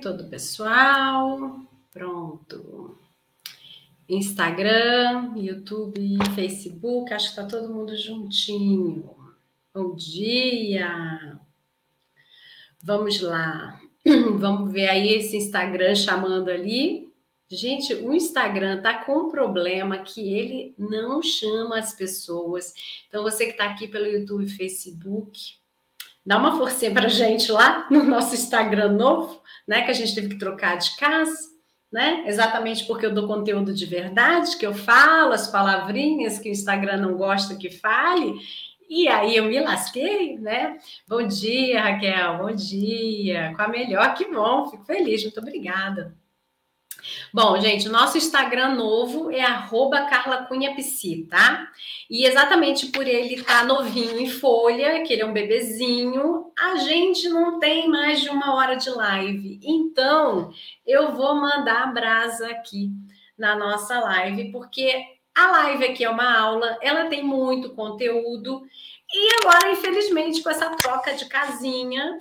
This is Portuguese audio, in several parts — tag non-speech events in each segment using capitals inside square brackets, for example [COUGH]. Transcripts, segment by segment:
Todo pessoal. Pronto. Instagram, YouTube, Facebook, acho que está todo mundo juntinho. Bom dia. Vamos lá. [CLEARS THROAT] Vamos ver aí esse Instagram chamando ali. Gente, o Instagram tá com um problema que ele não chama as pessoas. Então, você que está aqui pelo YouTube e Facebook, dá uma forcinha para gente lá no nosso Instagram novo, né? Que a gente teve que trocar de casa, né? Exatamente porque eu dou conteúdo de verdade, que eu falo as palavrinhas que o Instagram não gosta que fale. E aí eu me lasquei, né? Bom dia, Raquel. Bom dia. Com a melhor, que bom. Fico feliz. Muito obrigada. Bom, gente, o nosso Instagram novo é @carlacunhapsi, tá? E exatamente por ele estar tá novinho em folha, que ele é um bebezinho, a gente não tem mais de uma hora de live. Então, eu vou mandar a brasa aqui na nossa live, porque a live aqui é uma aula, ela tem muito conteúdo. E agora, infelizmente, com essa troca de casinha,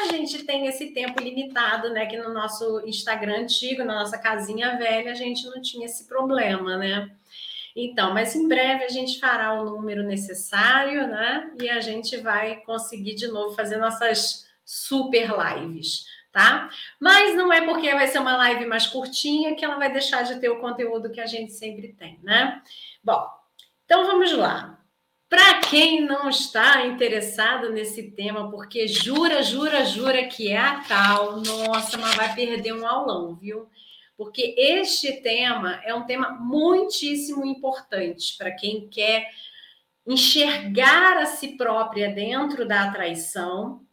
a gente tem esse tempo limitado, né? Que no nosso Instagram antigo, na nossa casinha velha, a gente não tinha esse problema, né? Então, mas em breve a gente fará o número necessário, né? E a gente vai conseguir de novo fazer nossas super lives, tá? Mas não é porque vai ser uma live mais curtinha que ela vai deixar de ter o conteúdo que a gente sempre tem, né? Bom, então vamos lá. Para quem não está interessado nesse tema, porque jura, jura, jura que é a tal, nossa, mas vai perder um aulão, viu? Porque este tema é um tema muitíssimo importante para quem quer enxergar a si própria dentro da atraição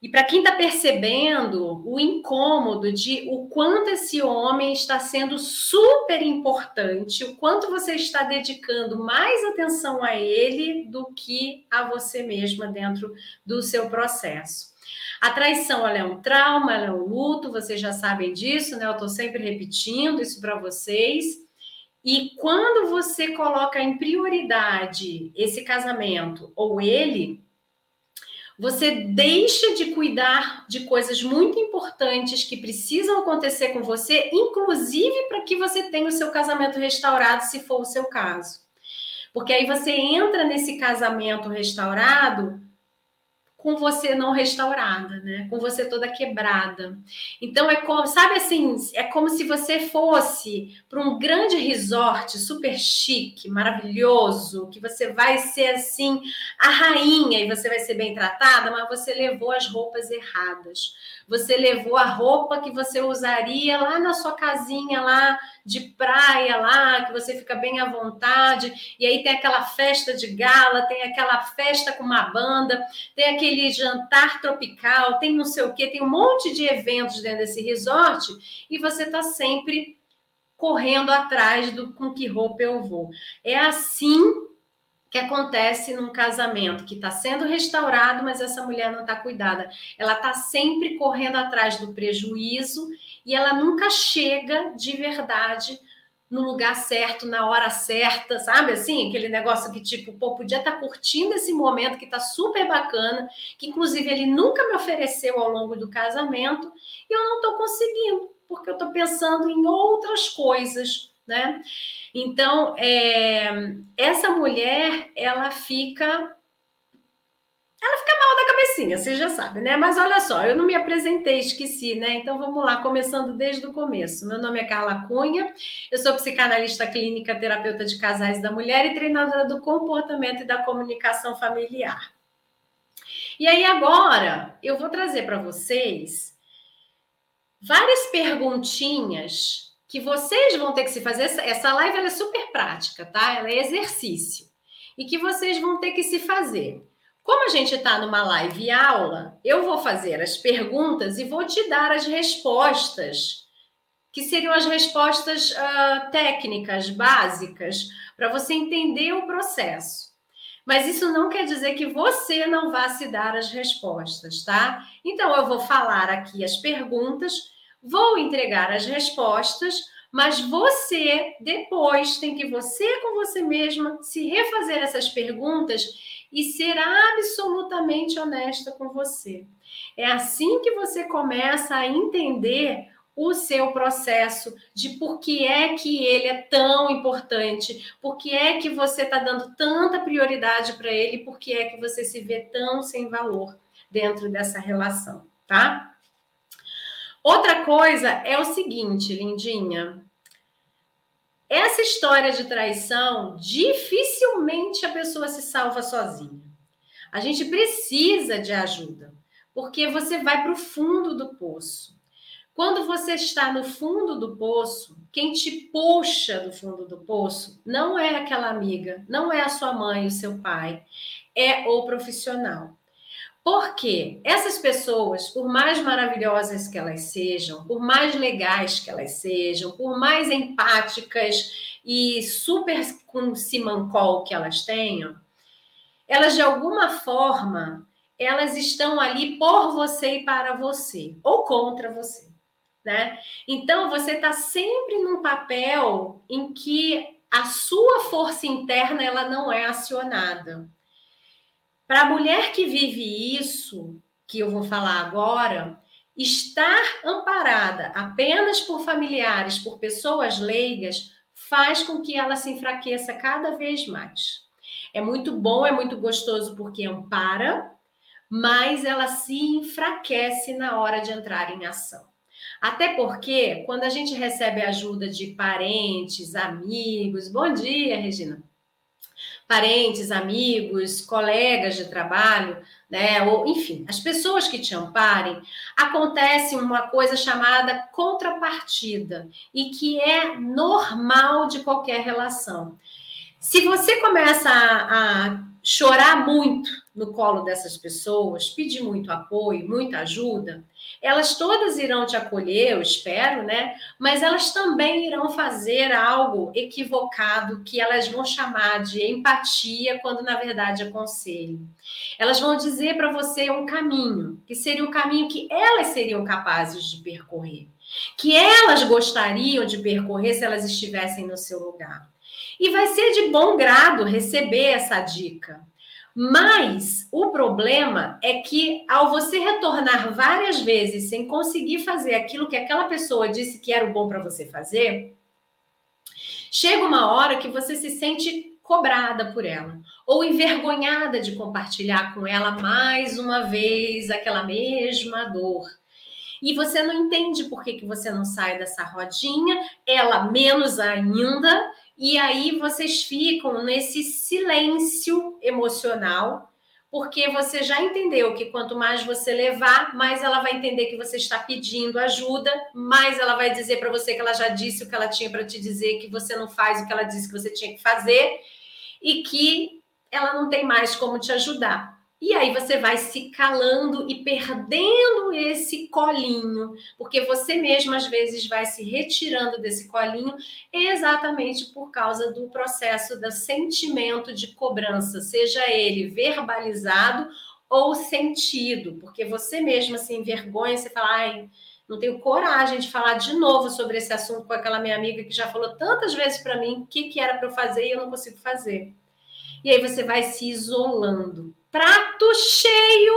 e para quem está percebendo o incômodo de o quanto esse homem está sendo super importante, o quanto você está dedicando mais atenção a ele do que a você mesma dentro do seu processo. A traição é um trauma, é um luto, vocês já sabem disso, né? Eu estou sempre repetindo isso para vocês. E quando você coloca em prioridade esse casamento ou ele, você deixa de cuidar de coisas muito importantes que precisam acontecer com você, inclusive para que você tenha o seu casamento restaurado, se for o seu caso. Porque aí você entra nesse casamento restaurado com você não restaurada, né? Com você toda quebrada. Então é como, sabe assim, é como se você fosse para um grande resort super chique, maravilhoso, que você vai ser assim a rainha e você vai ser bem tratada, mas você levou as roupas erradas você levou a roupa que você usaria lá na sua casinha lá de praia lá, que você fica bem à vontade, e aí tem aquela festa de gala, tem aquela festa com uma banda, tem aquele jantar tropical, tem não sei o quê, tem um monte de eventos dentro desse resort, e você está sempre correndo atrás do com que roupa eu vou. É assim que acontece num casamento que está sendo restaurado, mas essa mulher não está cuidada. Ela está sempre correndo atrás do prejuízo e ela nunca chega de verdade no lugar certo, na hora certa, sabe? Assim, aquele negócio que, tipo, pô, podia estar tá curtindo esse momento que está super bacana, que inclusive ele nunca me ofereceu ao longo do casamento, e eu não estou conseguindo, porque eu estou pensando em outras coisas, né? Então, é, essa mulher, ela fica. Ela fica mal da cabecinha, você já sabe, né? Mas olha só, eu não me apresentei, esqueci, né? Então vamos lá, começando desde o começo. Meu nome é Carla Cunha, eu sou psicanalista clínica, terapeuta de casais da mulher e treinadora do comportamento e da comunicação familiar. E aí agora eu vou trazer para vocês várias perguntinhas que vocês vão ter que se fazer. Essa live ela é super prática, tá? Ela é exercício. E que vocês vão ter que se fazer. Como a gente está numa live aula, eu vou fazer as perguntas e vou te dar as respostas, que seriam as respostas uh, técnicas, básicas, para você entender o processo. Mas isso não quer dizer que você não vá se dar as respostas, tá? Então, eu vou falar aqui as perguntas Vou entregar as respostas, Mas você, depois, tem que você com você mesma se refazer essas perguntas e ser absolutamente honesta com você. É assim que você começa a entender o seu processo de por que é que ele é tão importante, por que é que você está dando tanta prioridade para ele, por que é que você se vê tão sem valor dentro dessa relação, tá? Outra coisa é o seguinte, lindinha. Essa história de traição, dificilmente a pessoa se salva sozinha. A gente precisa de ajuda, porque você vai para o fundo do poço. Quando você está no fundo do poço, quem te puxa do fundo do poço não é aquela amiga, não é a sua mãe, o seu pai, é o profissional. Porque essas pessoas, por mais maravilhosas que elas sejam, por mais legais que elas sejam, por mais empáticas e super com simancol que elas tenham, elas de alguma forma, elas estão ali por você e para você, ou contra você, né? Então, você está sempre num papel em que a sua força interna ela não é acionada. Para a mulher que vive isso, que eu vou falar agora, estar amparada apenas por familiares, por pessoas leigas, faz com que ela se enfraqueça cada vez mais. É muito bom, é muito gostoso porque ampara, mas ela se enfraquece na hora de entrar em ação. Até porque, quando a gente recebe ajuda de parentes, amigos, bom dia, Regina parentes, amigos, colegas de trabalho, né? Ou, enfim, as pessoas que te amparem, acontece uma coisa chamada contrapartida e que é normal de qualquer relação. Se você começa a, a chorar muito no colo dessas pessoas, pedir muito apoio, muita ajuda, elas todas irão te acolher, eu espero, né? Mas elas também irão fazer algo equivocado que elas vão chamar de empatia, quando na verdade é conselho. Elas vão dizer para você um caminho, que seria o caminho que elas seriam capazes de percorrer, que elas gostariam de percorrer se elas estivessem no seu lugar. E vai ser de bom grado receber essa dica. Mas o problema é que ao você retornar várias vezes sem conseguir fazer aquilo que aquela pessoa disse que era o bom para você fazer, chega uma hora que você se sente cobrada por ela ou envergonhada de compartilhar com ela mais uma vez aquela mesma dor. E você não entende por que, que você não sai dessa rodinha, ela menos ainda, e aí vocês ficam nesse silêncio emocional, porque você já entendeu que quanto mais você levar, mais ela vai entender que você está pedindo ajuda, mais ela vai dizer para você que ela já disse o que ela tinha para te dizer, que você não faz o que ela disse que você tinha que fazer e que ela não tem mais como te ajudar. E aí você vai se calando e perdendo esse colinho, porque você mesmo às vezes vai se retirando desse colinho exatamente por causa do processo do sentimento de cobrança, seja ele verbalizado ou sentido, porque você mesma se envergonha, você fala, ai, não tenho coragem de falar de novo sobre esse assunto com aquela minha amiga que já falou tantas vezes para mim o que, que era para eu fazer e eu não consigo fazer. E aí você vai se isolando prato cheio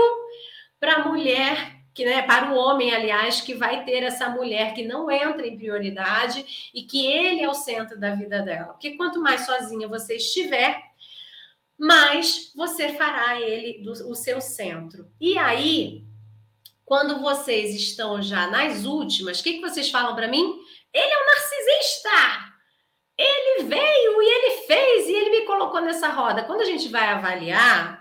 para a mulher, que, né, para o homem, aliás, que vai ter essa mulher que não entra em prioridade e que ele é o centro da vida dela. Porque quanto mais sozinha você estiver, mais você fará ele do, o seu centro. E aí, quando vocês estão já nas últimas, o que, que vocês falam para mim? Ele é um narcisista! Ele veio e ele fez e ele me colocou nessa roda. Quando a gente vai avaliar,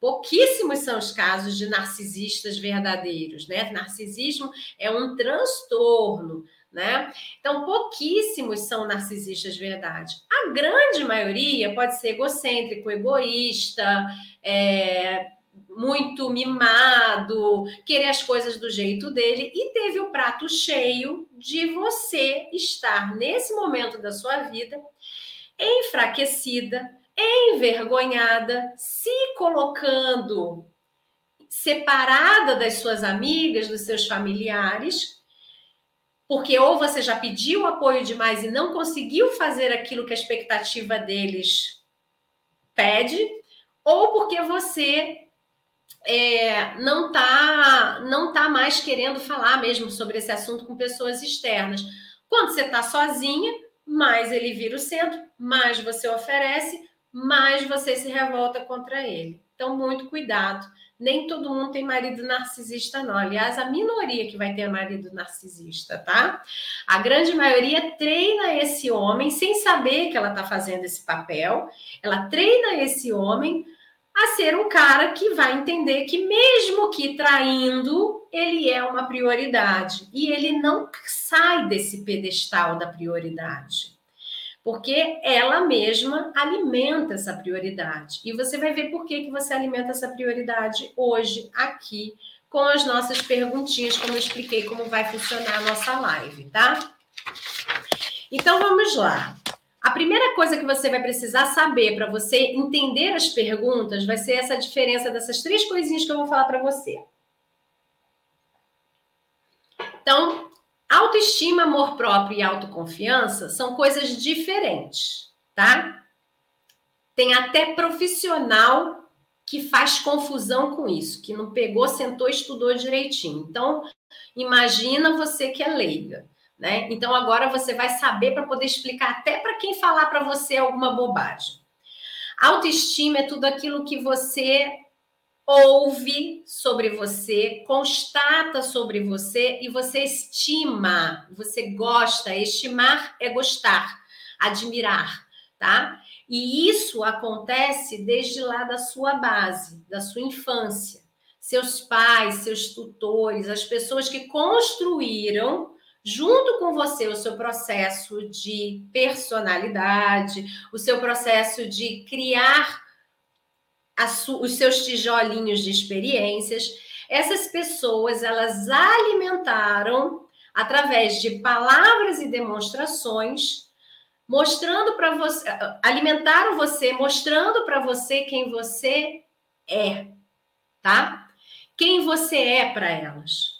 Pouquíssimos são os casos de narcisistas verdadeiros, né? Narcisismo é um transtorno, né? Então, pouquíssimos são narcisistas verdade. A grande maioria pode ser egocêntrico, egoísta, é, muito mimado, querer as coisas do jeito dele e teve o prato cheio de você estar nesse momento da sua vida enfraquecida, envergonhada, se colocando separada das suas amigas, dos seus familiares, porque ou você já pediu apoio demais e não conseguiu fazer aquilo que a expectativa deles pede, ou porque você é, não está não tá mais querendo falar mesmo sobre esse assunto com pessoas externas. Quando você está sozinha, mais ele vira o centro, mais você oferece, mais você se revolta contra ele. Então, muito cuidado. Nem todo mundo tem marido narcisista, não. Aliás, a minoria que vai ter marido narcisista, tá? A grande maioria treina esse homem sem saber que ela está fazendo esse papel. Ela treina esse homem a ser um cara que vai entender que, mesmo que traindo, ele é uma prioridade. E ele não sai desse pedestal da prioridade. Porque ela mesma alimenta essa prioridade. E você vai ver por que, que você alimenta essa prioridade hoje, aqui, com as nossas perguntinhas, como eu expliquei como vai funcionar a nossa live, tá? Então vamos lá. A primeira coisa que você vai precisar saber para você entender as perguntas vai ser essa diferença dessas três coisinhas que eu vou falar para você. Então, autoestima, amor próprio e autoconfiança são coisas diferentes, tá? Tem até profissional que faz confusão com isso, que não pegou, sentou, estudou direitinho. Então, imagina você que é leiga. Né? Então agora você vai saber para poder explicar até para quem falar para você alguma bobagem. Autoestima é tudo aquilo que você ouve sobre você, constata sobre você e você estima, você gosta. Estimar é gostar, admirar, tá? E isso acontece desde lá da sua base, da sua infância. Seus pais, seus tutores, as pessoas que construíram junto com você o seu processo de personalidade, o seu processo de criar os seus tijolinhos de experiências. Essas pessoas, elas alimentaram através de palavras e demonstrações, mostrando para você, alimentaram você, mostrando para você quem você é, tá? Quem você é para elas.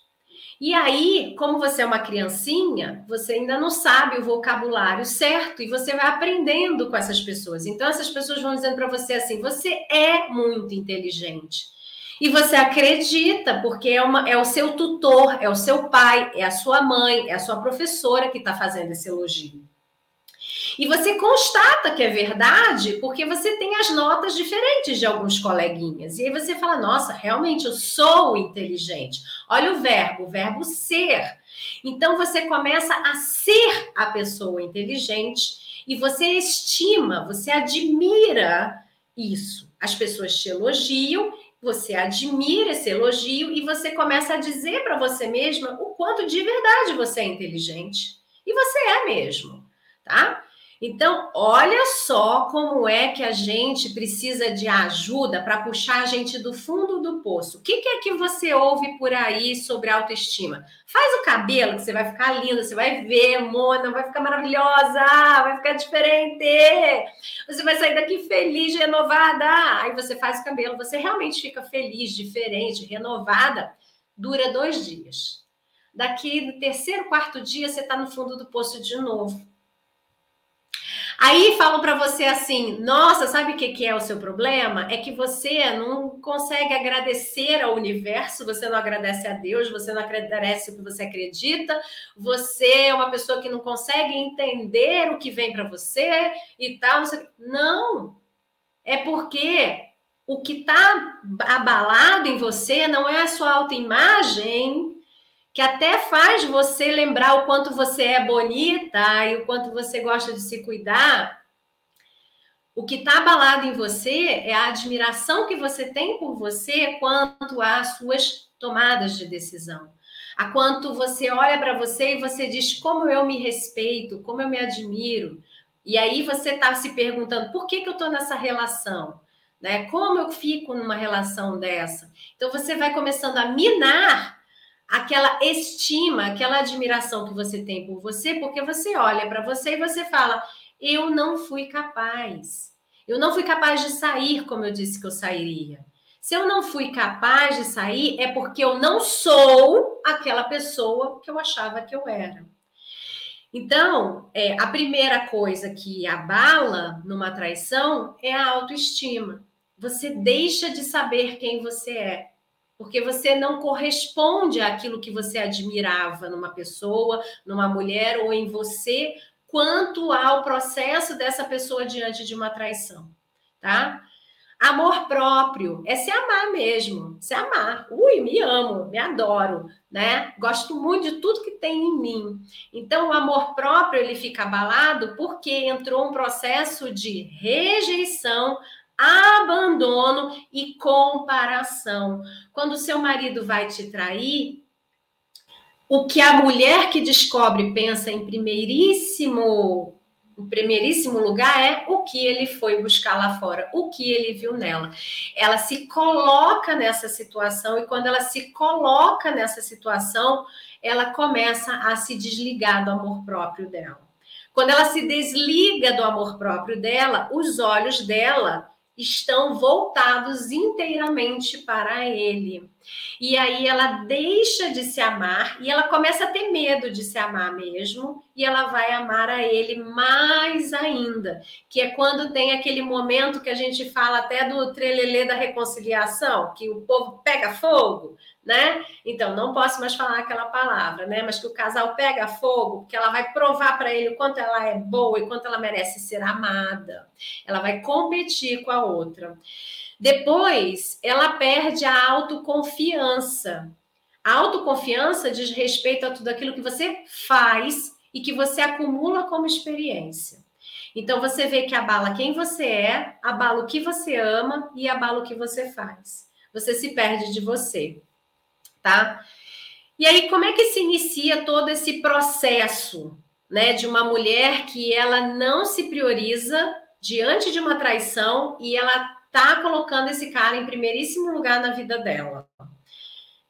E aí, como você é uma criancinha, você ainda não sabe o vocabulário certo e você vai aprendendo com essas pessoas. Então, essas pessoas vão dizendo para você assim: você é muito inteligente. E você acredita, porque é, uma, é o seu tutor, é o seu pai, é a sua mãe, é a sua professora que está fazendo esse elogio. E você constata que é verdade porque você tem as notas diferentes de alguns coleguinhas. E aí você fala: nossa, realmente eu sou inteligente. Olha o verbo, o verbo ser. Então você começa a ser a pessoa inteligente e você estima, você admira isso. As pessoas te elogiam, você admira esse elogio e você começa a dizer para você mesma o quanto de verdade você é inteligente. E você é mesmo, tá? Então, olha só como é que a gente precisa de ajuda para puxar a gente do fundo do poço. O que, que, é que você ouve por aí sobre autoestima? Faz o cabelo, que você vai ficar linda, você vai ver, Mona, vai ficar maravilhosa, vai ficar diferente. Você vai sair daqui feliz, renovada. Aí você faz o cabelo, você realmente fica feliz, diferente, renovada. Dura dois dias. Daqui no terceiro, quarto dia, você está no fundo do poço de novo Aí falam para você assim: nossa, sabe o que é o seu problema? É que você não consegue agradecer ao universo, você não agradece a Deus, você não agradece o que você acredita, você é uma pessoa que não consegue entender o que vem para você e tal. Não, é porque o que está abalado em você não é a sua autoimagem que até faz você lembrar o quanto você é bonita e o quanto você gosta de se cuidar. O que está abalado em você é a admiração que você tem por você quanto às suas tomadas de decisão. A quanto você olha para você e você diz como eu me respeito, como eu me admiro. E aí você está se perguntando por que, que eu estou nessa relação? Né? Como eu fico numa relação dessa? Então você vai começando a minar aquela estima, aquela admiração que você tem por você, porque você olha para você e você fala: eu não fui capaz. Eu não fui capaz de sair como eu disse que eu sairia. Se eu não fui capaz de sair, é porque eu não sou aquela pessoa que eu achava que eu era. Então, é, a primeira coisa que abala numa traição é a autoestima. Você deixa de saber quem você é, porque você não corresponde àquilo que você admirava numa pessoa, numa mulher ou em você, quanto ao processo dessa pessoa diante de uma traição, tá? Amor próprio é se amar mesmo, se amar. Ui, me amo, me adoro, né? Gosto muito de tudo que tem em mim. Então, o amor próprio ele fica abalado porque entrou um processo de rejeição, abandono e comparação. Quando seu marido vai te trair, o que a mulher que descobre pensa em primeiríssimo em primeiríssimo lugar é o que ele foi buscar lá fora, o que ele viu nela. Ela se coloca nessa situação e quando ela se coloca nessa situação, ela começa a se desligar do amor próprio dela. Quando ela se desliga do amor próprio dela, os olhos dela estão voltados inteiramente para ele. E aí ela deixa de se amar e ela começa a ter medo de se amar mesmo, e ela vai amar a ele mais ainda, que é quando tem aquele momento que a gente fala até do trelelê da reconciliação, que o povo pega fogo, né? Então, não posso mais falar aquela palavra, né? Mas que o casal pega fogo, porque ela vai provar para ele o quanto ela é boa e quanto ela merece ser amada. Ela vai competir com a outra. Depois, ela perde a autoconfiança. A autoconfiança diz respeito a tudo aquilo que você faz e que você acumula como experiência. Então, você vê que abala quem você é, abala o que você ama e abala o que você faz. Você se perde de você tá? E aí, como é que se inicia todo esse processo, né, de uma mulher que ela não se prioriza diante de uma traição e ela tá colocando esse cara em primeiríssimo lugar na vida dela?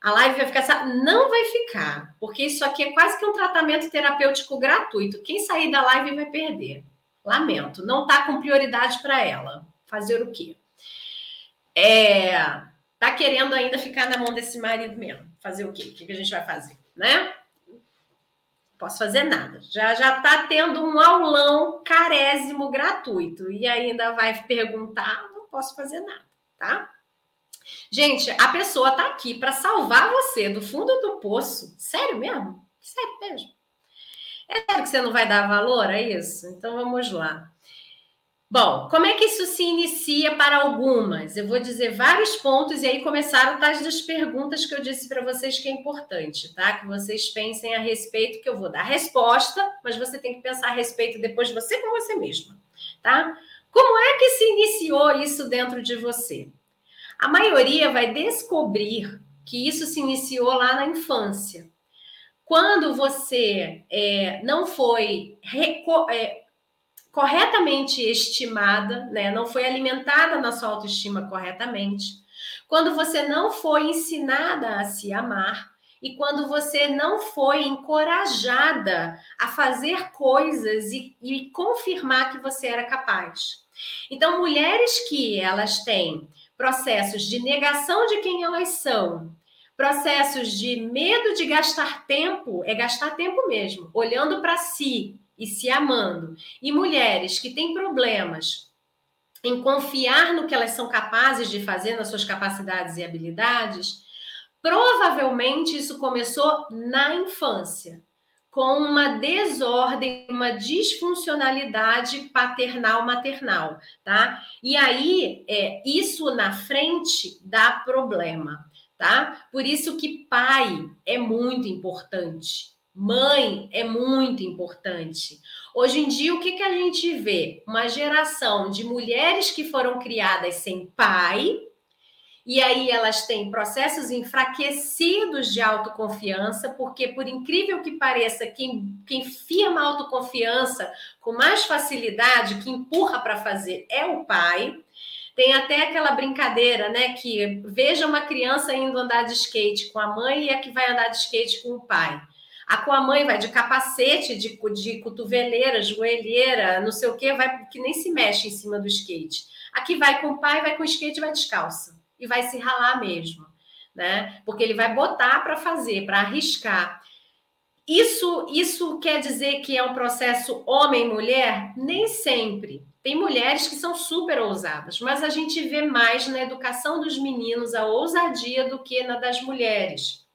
A live vai ficar, não vai ficar, porque isso aqui é quase que um tratamento terapêutico gratuito. Quem sair da live vai perder. Lamento, não tá com prioridade para ela. Fazer o quê? É, tá querendo ainda ficar na mão desse marido mesmo. Fazer o quê? O que a gente vai fazer, né? Posso fazer nada. Já já tá tendo um aulão carésimo gratuito e ainda vai perguntar, não posso fazer nada, tá? Gente, a pessoa tá aqui para salvar você do fundo do poço. Sério mesmo? Sério mesmo? É sério que você não vai dar valor a isso? Então vamos lá. Bom, como é que isso se inicia para algumas? Eu vou dizer vários pontos e aí começaram tais das perguntas que eu disse para vocês que é importante, tá? Que vocês pensem a respeito, que eu vou dar resposta, mas você tem que pensar a respeito depois de você com você mesma, tá? Como é que se iniciou isso dentro de você? A maioria vai descobrir que isso se iniciou lá na infância. Quando você é, não foi é, corretamente estimada, né? não foi alimentada na sua autoestima corretamente, quando você não foi ensinada a se amar e quando você não foi encorajada a fazer coisas e, e confirmar que você era capaz. Então, mulheres que elas têm processos de negação de quem elas são, processos de medo de gastar tempo, é gastar tempo mesmo, olhando para si, e se amando. E mulheres que têm problemas em confiar no que elas são capazes de fazer, nas suas capacidades e habilidades, provavelmente isso começou na infância, com uma desordem, uma disfuncionalidade paternal-maternal, tá? E aí, é, isso na frente dá problema, tá? Por isso que pai é muito importante Mãe é muito importante. Hoje em dia, o que, que a gente vê? Uma geração de mulheres que foram criadas sem pai, e aí elas têm processos enfraquecidos de autoconfiança, porque, por incrível que pareça, quem, quem firma autoconfiança com mais facilidade, que empurra para fazer, é o pai. Tem até aquela brincadeira, né? Que veja uma criança indo andar de skate com a mãe e a que vai andar de skate com o pai. A com a mãe vai de capacete, de, de cotoveleira, joelheira, não sei o que, vai que nem se mexe em cima do skate. Aqui vai com o pai, vai com o skate vai descalça. e vai se ralar mesmo, né? Porque ele vai botar para fazer, para arriscar. Isso, isso quer dizer que é um processo homem-mulher? Nem sempre. Tem mulheres que são super ousadas, mas a gente vê mais na educação dos meninos a ousadia do que na das mulheres.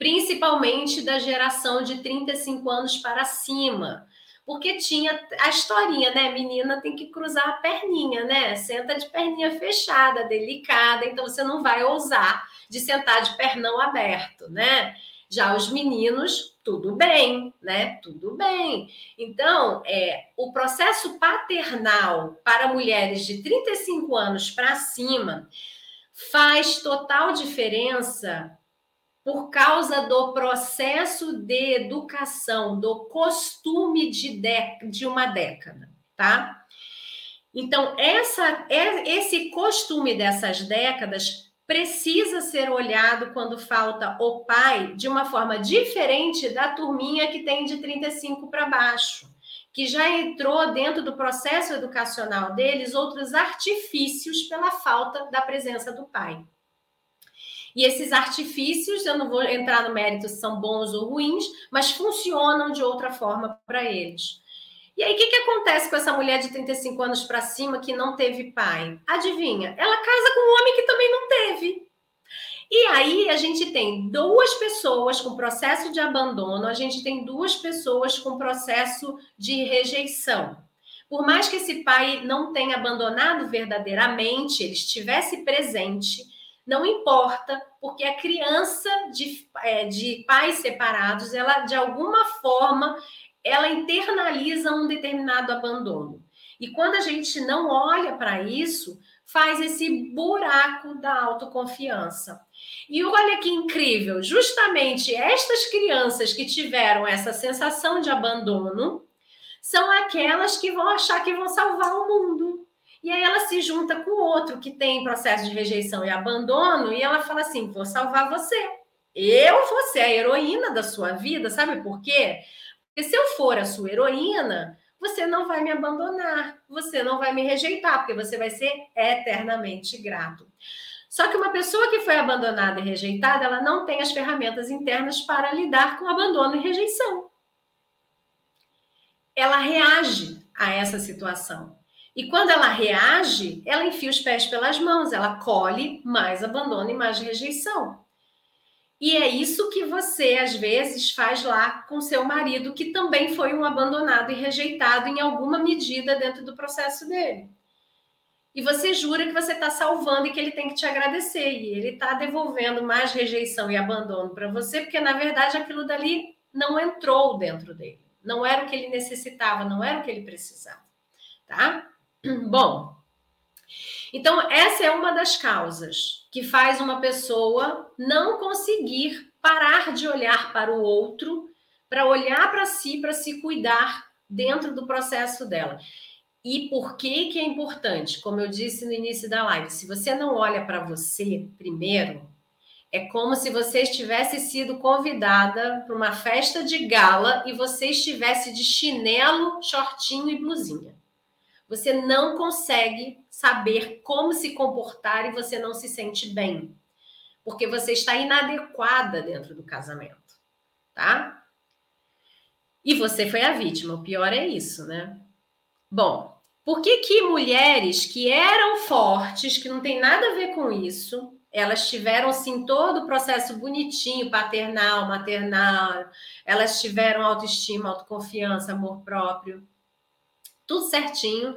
Principalmente da geração de 35 anos para cima. Porque tinha a historinha, né? Menina tem que cruzar a perninha, né? Senta de perninha fechada, delicada, então você não vai ousar de sentar de pernão aberto, né? Já os meninos, tudo bem, né? Tudo bem. Então, é, o processo paternal para mulheres de 35 anos para cima faz total diferença por causa do processo de educação, do costume de, de, de uma década, tá? Então, essa, é, esse costume dessas décadas precisa ser olhado quando falta o pai de uma forma diferente da turminha que tem de 35 para baixo, que já entrou dentro do processo educacional deles outros artifícios pela falta da presença do pai. E esses artifícios, eu não vou entrar no mérito se são bons ou ruins, mas funcionam de outra forma para eles. E aí, o que, que acontece com essa mulher de 35 anos para cima que não teve pai? Adivinha? Ela casa com um homem que também não teve. E aí, a gente tem duas pessoas com processo de abandono, a gente tem duas pessoas com processo de rejeição. Por mais que esse pai não tenha abandonado verdadeiramente, ele estivesse presente, não importa, porque a criança de, é, de pais separados, ela de alguma forma ela internaliza um determinado abandono. E quando a gente não olha para isso, faz esse buraco da autoconfiança. E olha que incrível, justamente estas crianças que tiveram essa sensação de abandono são aquelas que vão achar que vão salvar o mundo. E aí ela se junta com outro que tem processo de rejeição e abandono e ela fala assim: "Vou salvar você. Eu vou ser a heroína da sua vida, sabe por quê? Porque se eu for a sua heroína, você não vai me abandonar, você não vai me rejeitar, porque você vai ser eternamente grato. Só que uma pessoa que foi abandonada e rejeitada, ela não tem as ferramentas internas para lidar com abandono e rejeição. Ela reage a essa situação. E quando ela reage, ela enfia os pés pelas mãos, ela colhe mais abandono e mais rejeição. E é isso que você, às vezes, faz lá com seu marido, que também foi um abandonado e rejeitado em alguma medida dentro do processo dele. E você jura que você está salvando e que ele tem que te agradecer. E ele está devolvendo mais rejeição e abandono para você, porque na verdade aquilo dali não entrou dentro dele. Não era o que ele necessitava, não era o que ele precisava. Tá? [CLEARS THROAT] Bom, então essa é uma das causas que faz uma pessoa não conseguir parar de olhar para o outro, para olhar para si, para se cuidar dentro do processo dela. E por que que é importante? Como eu disse no início da live, se você não olha para você primeiro, é como se você estivesse sido convidada para uma festa de gala e você estivesse de chinelo, shortinho e blusinha. Você não consegue saber como se comportar e você não se sente bem, porque você está inadequada dentro do casamento, tá? E você foi a vítima, o pior é isso, né? Bom, por que que mulheres que eram fortes, que não tem nada a ver com isso, elas tiveram sim todo o processo bonitinho, paternal, maternal, elas tiveram autoestima, autoconfiança, amor próprio, tudo certinho.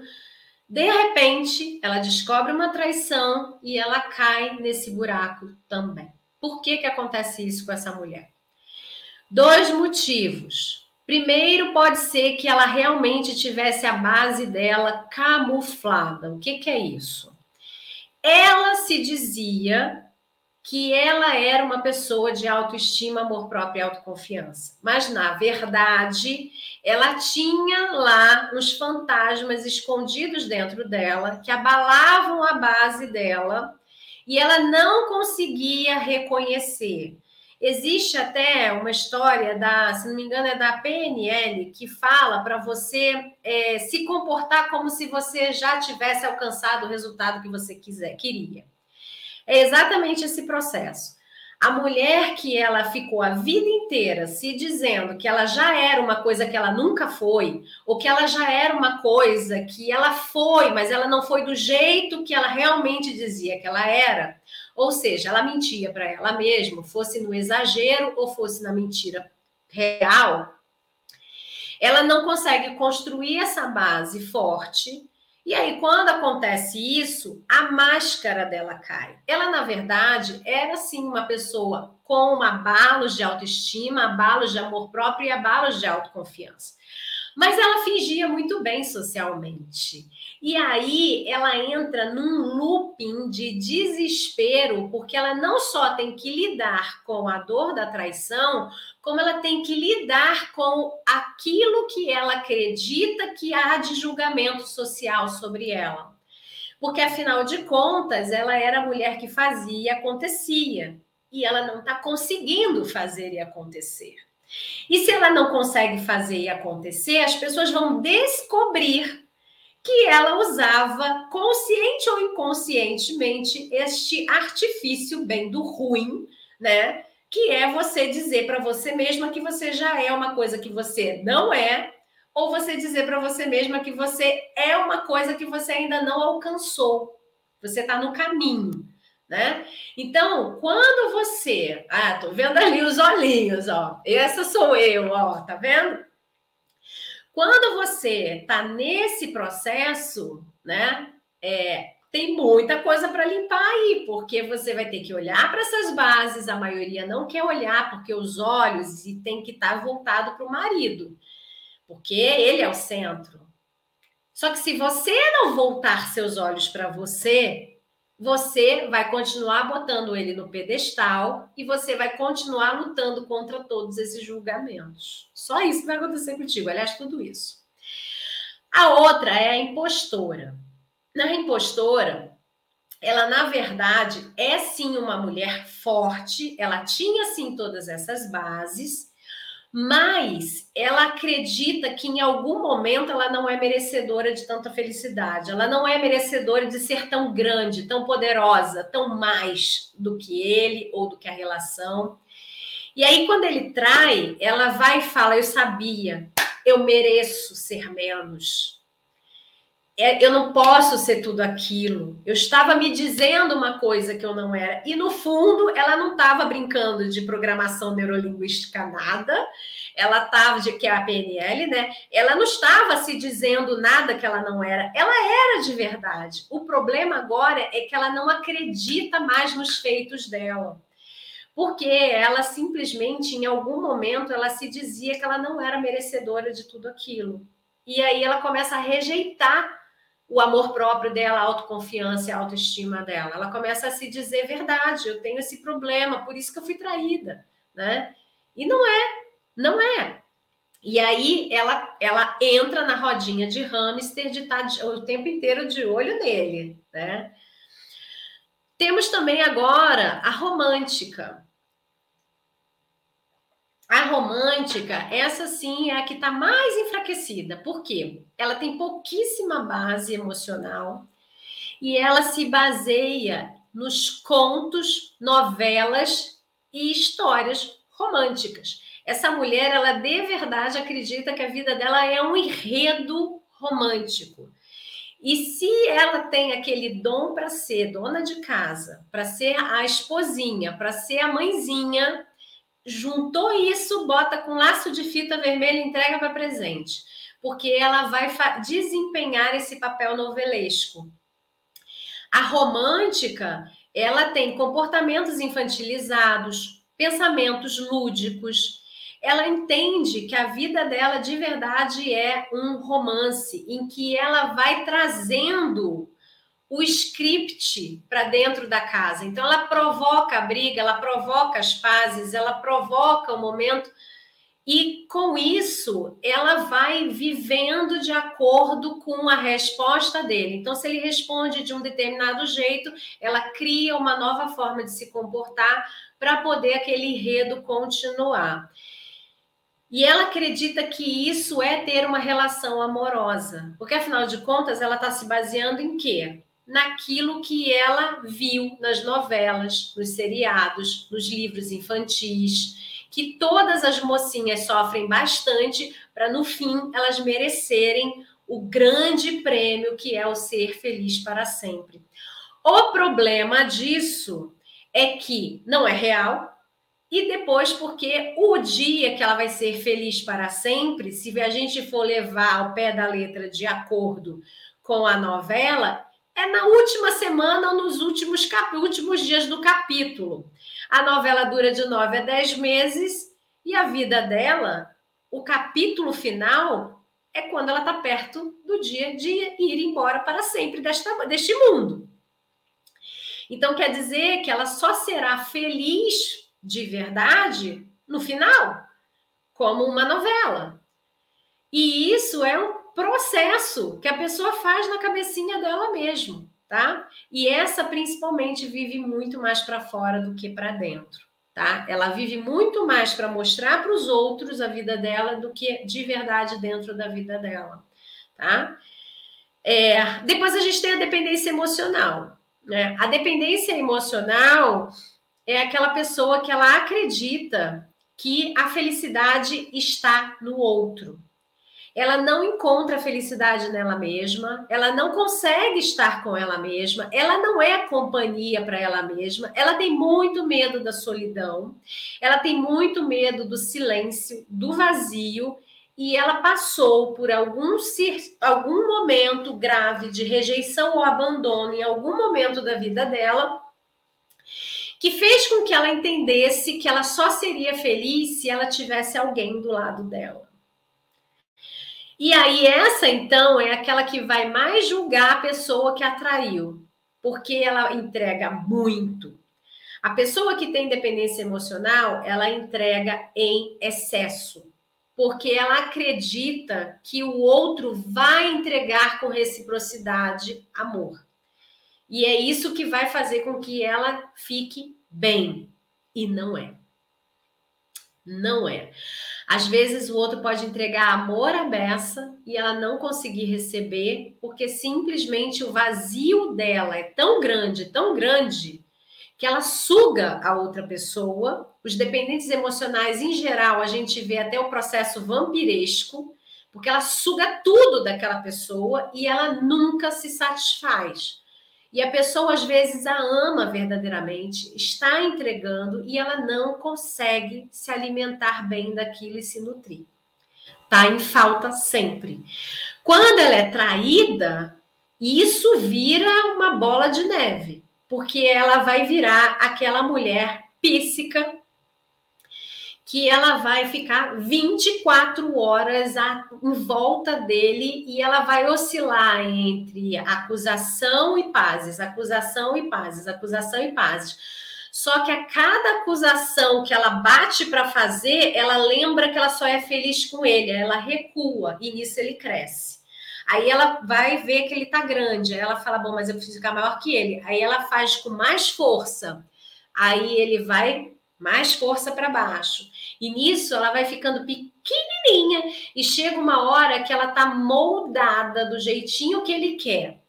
De repente, ela descobre uma traição e ela cai nesse buraco também. Por que, que acontece isso com essa mulher? Dois motivos. Primeiro, pode ser que ela realmente tivesse a base dela camuflada. O que, que é isso? Ela se dizia que ela era uma pessoa de autoestima, amor próprio e autoconfiança. Mas, na verdade, ela tinha lá uns fantasmas escondidos dentro dela que abalavam a base dela e ela não conseguia reconhecer. Existe até uma história da, se não me engano, é da PNL, que fala para você é, se comportar como se você já tivesse alcançado o resultado que você quiser, queria. É exatamente esse processo. A mulher que ela ficou a vida inteira se dizendo que ela já era uma coisa que ela nunca foi, ou que ela já era uma coisa que ela foi, mas ela não foi do jeito que ela realmente dizia que ela era. Ou seja, ela mentia para ela mesma, fosse no exagero ou fosse na mentira real. Ela não consegue construir essa base forte e aí, quando acontece isso, a máscara dela cai. Ela, na verdade, era sim uma pessoa com abalos de autoestima, abalos de amor próprio e abalos de autoconfiança. Mas ela fingia muito bem socialmente. E aí ela entra num looping de desespero, porque ela não só tem que lidar com a dor da traição, como ela tem que lidar com aquilo que ela acredita que há de julgamento social sobre ela. Porque afinal de contas, ela era a mulher que fazia e acontecia, e ela não está conseguindo fazer e acontecer. E se ela não consegue fazer e acontecer, as pessoas vão descobrir que ela usava, consciente ou inconscientemente, este artifício bem do ruim, né? Que é você dizer para você mesma que você já é uma coisa que você não é, ou você dizer para você mesma que você é uma coisa que você ainda não alcançou. Você está no caminho, né? Então, quando você, ah, tô vendo ali os olhinhos, ó. Essa sou eu, ó, tá vendo? Quando você está nesse processo, né, é, tem muita coisa para limpar aí, porque você vai ter que olhar para essas bases. A maioria não quer olhar, porque os olhos e tem que estar tá voltado para o marido, porque ele é o centro. Só que se você não voltar seus olhos para você, você vai continuar botando ele no pedestal e você vai continuar lutando contra todos esses julgamentos. Só isso que vai acontecer contigo, aliás, tudo isso. A outra é a impostora. Na impostora, ela na verdade é sim uma mulher forte, ela tinha sim todas essas bases, mas ela acredita que em algum momento ela não é merecedora de tanta felicidade, ela não é merecedora de ser tão grande, tão poderosa, tão mais do que ele ou do que a relação. E aí, quando ele trai, ela vai e fala: Eu sabia, eu mereço ser menos. É, eu não posso ser tudo aquilo. Eu estava me dizendo uma coisa que eu não era. E no fundo, ela não estava brincando de programação neurolinguística nada. Ela estava de que é a PNL, né? Ela não estava se dizendo nada que ela não era. Ela era de verdade. O problema agora é que ela não acredita mais nos feitos dela. Porque ela simplesmente, em algum momento, ela se dizia que ela não era merecedora de tudo aquilo. E aí ela começa a rejeitar o amor próprio dela, a autoconfiança e a autoestima dela. Ela começa a se dizer verdade, eu tenho esse problema, por isso que eu fui traída, né? E não é, não é. E aí ela, ela entra na rodinha de hamster de estar tá o tempo inteiro de olho nele, né? Temos também agora a romântica. A romântica, essa sim é a que está mais enfraquecida. Por quê? Ela tem pouquíssima base emocional e ela se baseia nos contos, novelas e histórias românticas. Essa mulher, ela de verdade acredita que a vida dela é um enredo romântico. E se ela tem aquele dom para ser dona de casa, para ser a esposinha, para ser a mãezinha, juntou isso, bota com laço de fita vermelha e entrega para presente, porque ela vai desempenhar esse papel novelesco. A romântica, ela tem comportamentos infantilizados, pensamentos lúdicos. Ela entende que a vida dela de verdade é um romance em que ela vai trazendo o script para dentro da casa. Então, ela provoca a briga, ela provoca as pazes, ela provoca o momento. E com isso, ela vai vivendo de acordo com a resposta dele. Então, se ele responde de um determinado jeito, ela cria uma nova forma de se comportar para poder aquele enredo continuar. E ela acredita que isso é ter uma relação amorosa, porque afinal de contas, ela está se baseando em quê? Naquilo que ela viu nas novelas, nos seriados, nos livros infantis, que todas as mocinhas sofrem bastante para no fim elas merecerem o grande prêmio que é o ser feliz para sempre. O problema disso é que não é real, e depois porque o dia que ela vai ser feliz para sempre, se a gente for levar ao pé da letra de acordo com a novela, é na última semana ou nos últimos, cap... últimos dias do capítulo. A novela dura de nove a dez meses e a vida dela, o capítulo final, é quando ela está perto do dia de ir embora para sempre desta, deste mundo. Então, quer dizer que ela só será feliz de verdade no final, como uma novela. E isso é um processo que a pessoa faz na cabecinha dela mesmo, tá? E essa principalmente vive muito mais para fora do que para dentro, tá? Ela vive muito mais para mostrar para os outros a vida dela do que de verdade dentro da vida dela, tá? É, depois a gente tem a dependência emocional. Né? A dependência emocional é aquela pessoa que ela acredita que a felicidade está no outro. Ela não encontra felicidade nela mesma, ela não consegue estar com ela mesma, ela não é companhia para ela mesma, ela tem muito medo da solidão, ela tem muito medo do silêncio, do vazio, e ela passou por algum, algum momento grave de rejeição ou abandono em algum momento da vida dela, que fez com que ela entendesse que ela só seria feliz se ela tivesse alguém do lado dela. E aí, essa então é aquela que vai mais julgar a pessoa que atraiu, porque ela entrega muito. A pessoa que tem dependência emocional, ela entrega em excesso porque ela acredita que o outro vai entregar com reciprocidade amor. E é isso que vai fazer com que ela fique bem. E não é. Não é. Às vezes o outro pode entregar amor à beça e ela não conseguir receber, porque simplesmente o vazio dela é tão grande, tão grande, que ela suga a outra pessoa. Os dependentes emocionais, em geral, a gente vê até o processo vampiresco, porque ela suga tudo daquela pessoa e ela nunca se satisfaz. E a pessoa, às vezes, a ama verdadeiramente, está entregando e ela não consegue se alimentar bem daquilo e se nutrir. Está em falta sempre. Quando ela é traída, isso vira uma bola de neve porque ela vai virar aquela mulher píssica que ela vai ficar 24 horas em volta dele e ela vai oscilar entre acusação e pazes, acusação e pazes, acusação e pazes. Só que a cada acusação que ela bate para fazer, ela lembra que ela só é feliz com ele, ela recua e nisso ele cresce. Aí ela vai ver que ele tá grande. Aí ela fala: Bom, mas eu preciso ficar maior que ele. Aí ela faz com mais força. Aí ele vai mais força para baixo. E nisso ela vai ficando pequenininha e chega uma hora que ela tá moldada do jeitinho que ele quer.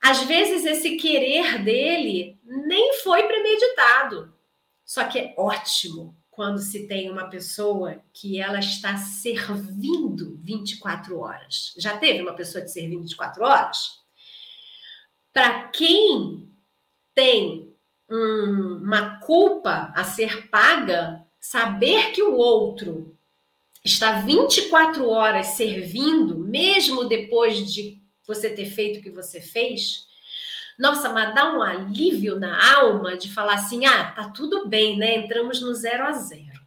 Às vezes esse querer dele nem foi premeditado. Só que é ótimo quando se tem uma pessoa que ela está servindo 24 horas. Já teve uma pessoa de servir 24 horas? Para quem tem um, uma culpa a ser paga, saber que o outro está 24 horas servindo, mesmo depois de você ter feito o que você fez, nossa, mas dá um alívio na alma de falar assim: ah, tá tudo bem, né? Entramos no zero a zero.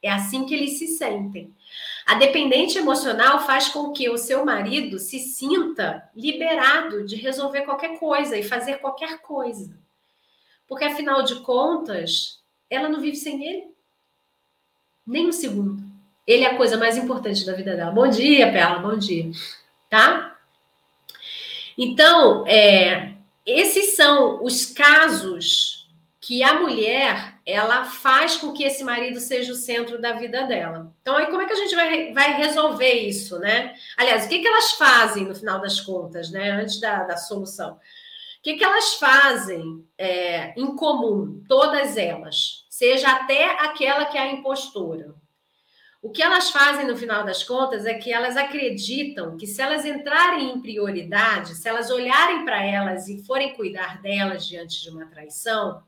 É assim que eles se sentem. A dependente emocional faz com que o seu marido se sinta liberado de resolver qualquer coisa e fazer qualquer coisa. Porque, afinal de contas, ela não vive sem ele. Nem um segundo. Ele é a coisa mais importante da vida dela. Bom dia, Pela, bom dia. Tá? Então, é, esses são os casos que a mulher ela faz com que esse marido seja o centro da vida dela. Então, aí como é que a gente vai, vai resolver isso, né? Aliás, o que, que elas fazem no final das contas, né? Antes da, da solução. Que, que elas fazem é, em comum, todas elas, seja até aquela que é a impostora? O que elas fazem no final das contas é que elas acreditam que se elas entrarem em prioridade, se elas olharem para elas e forem cuidar delas diante de uma traição,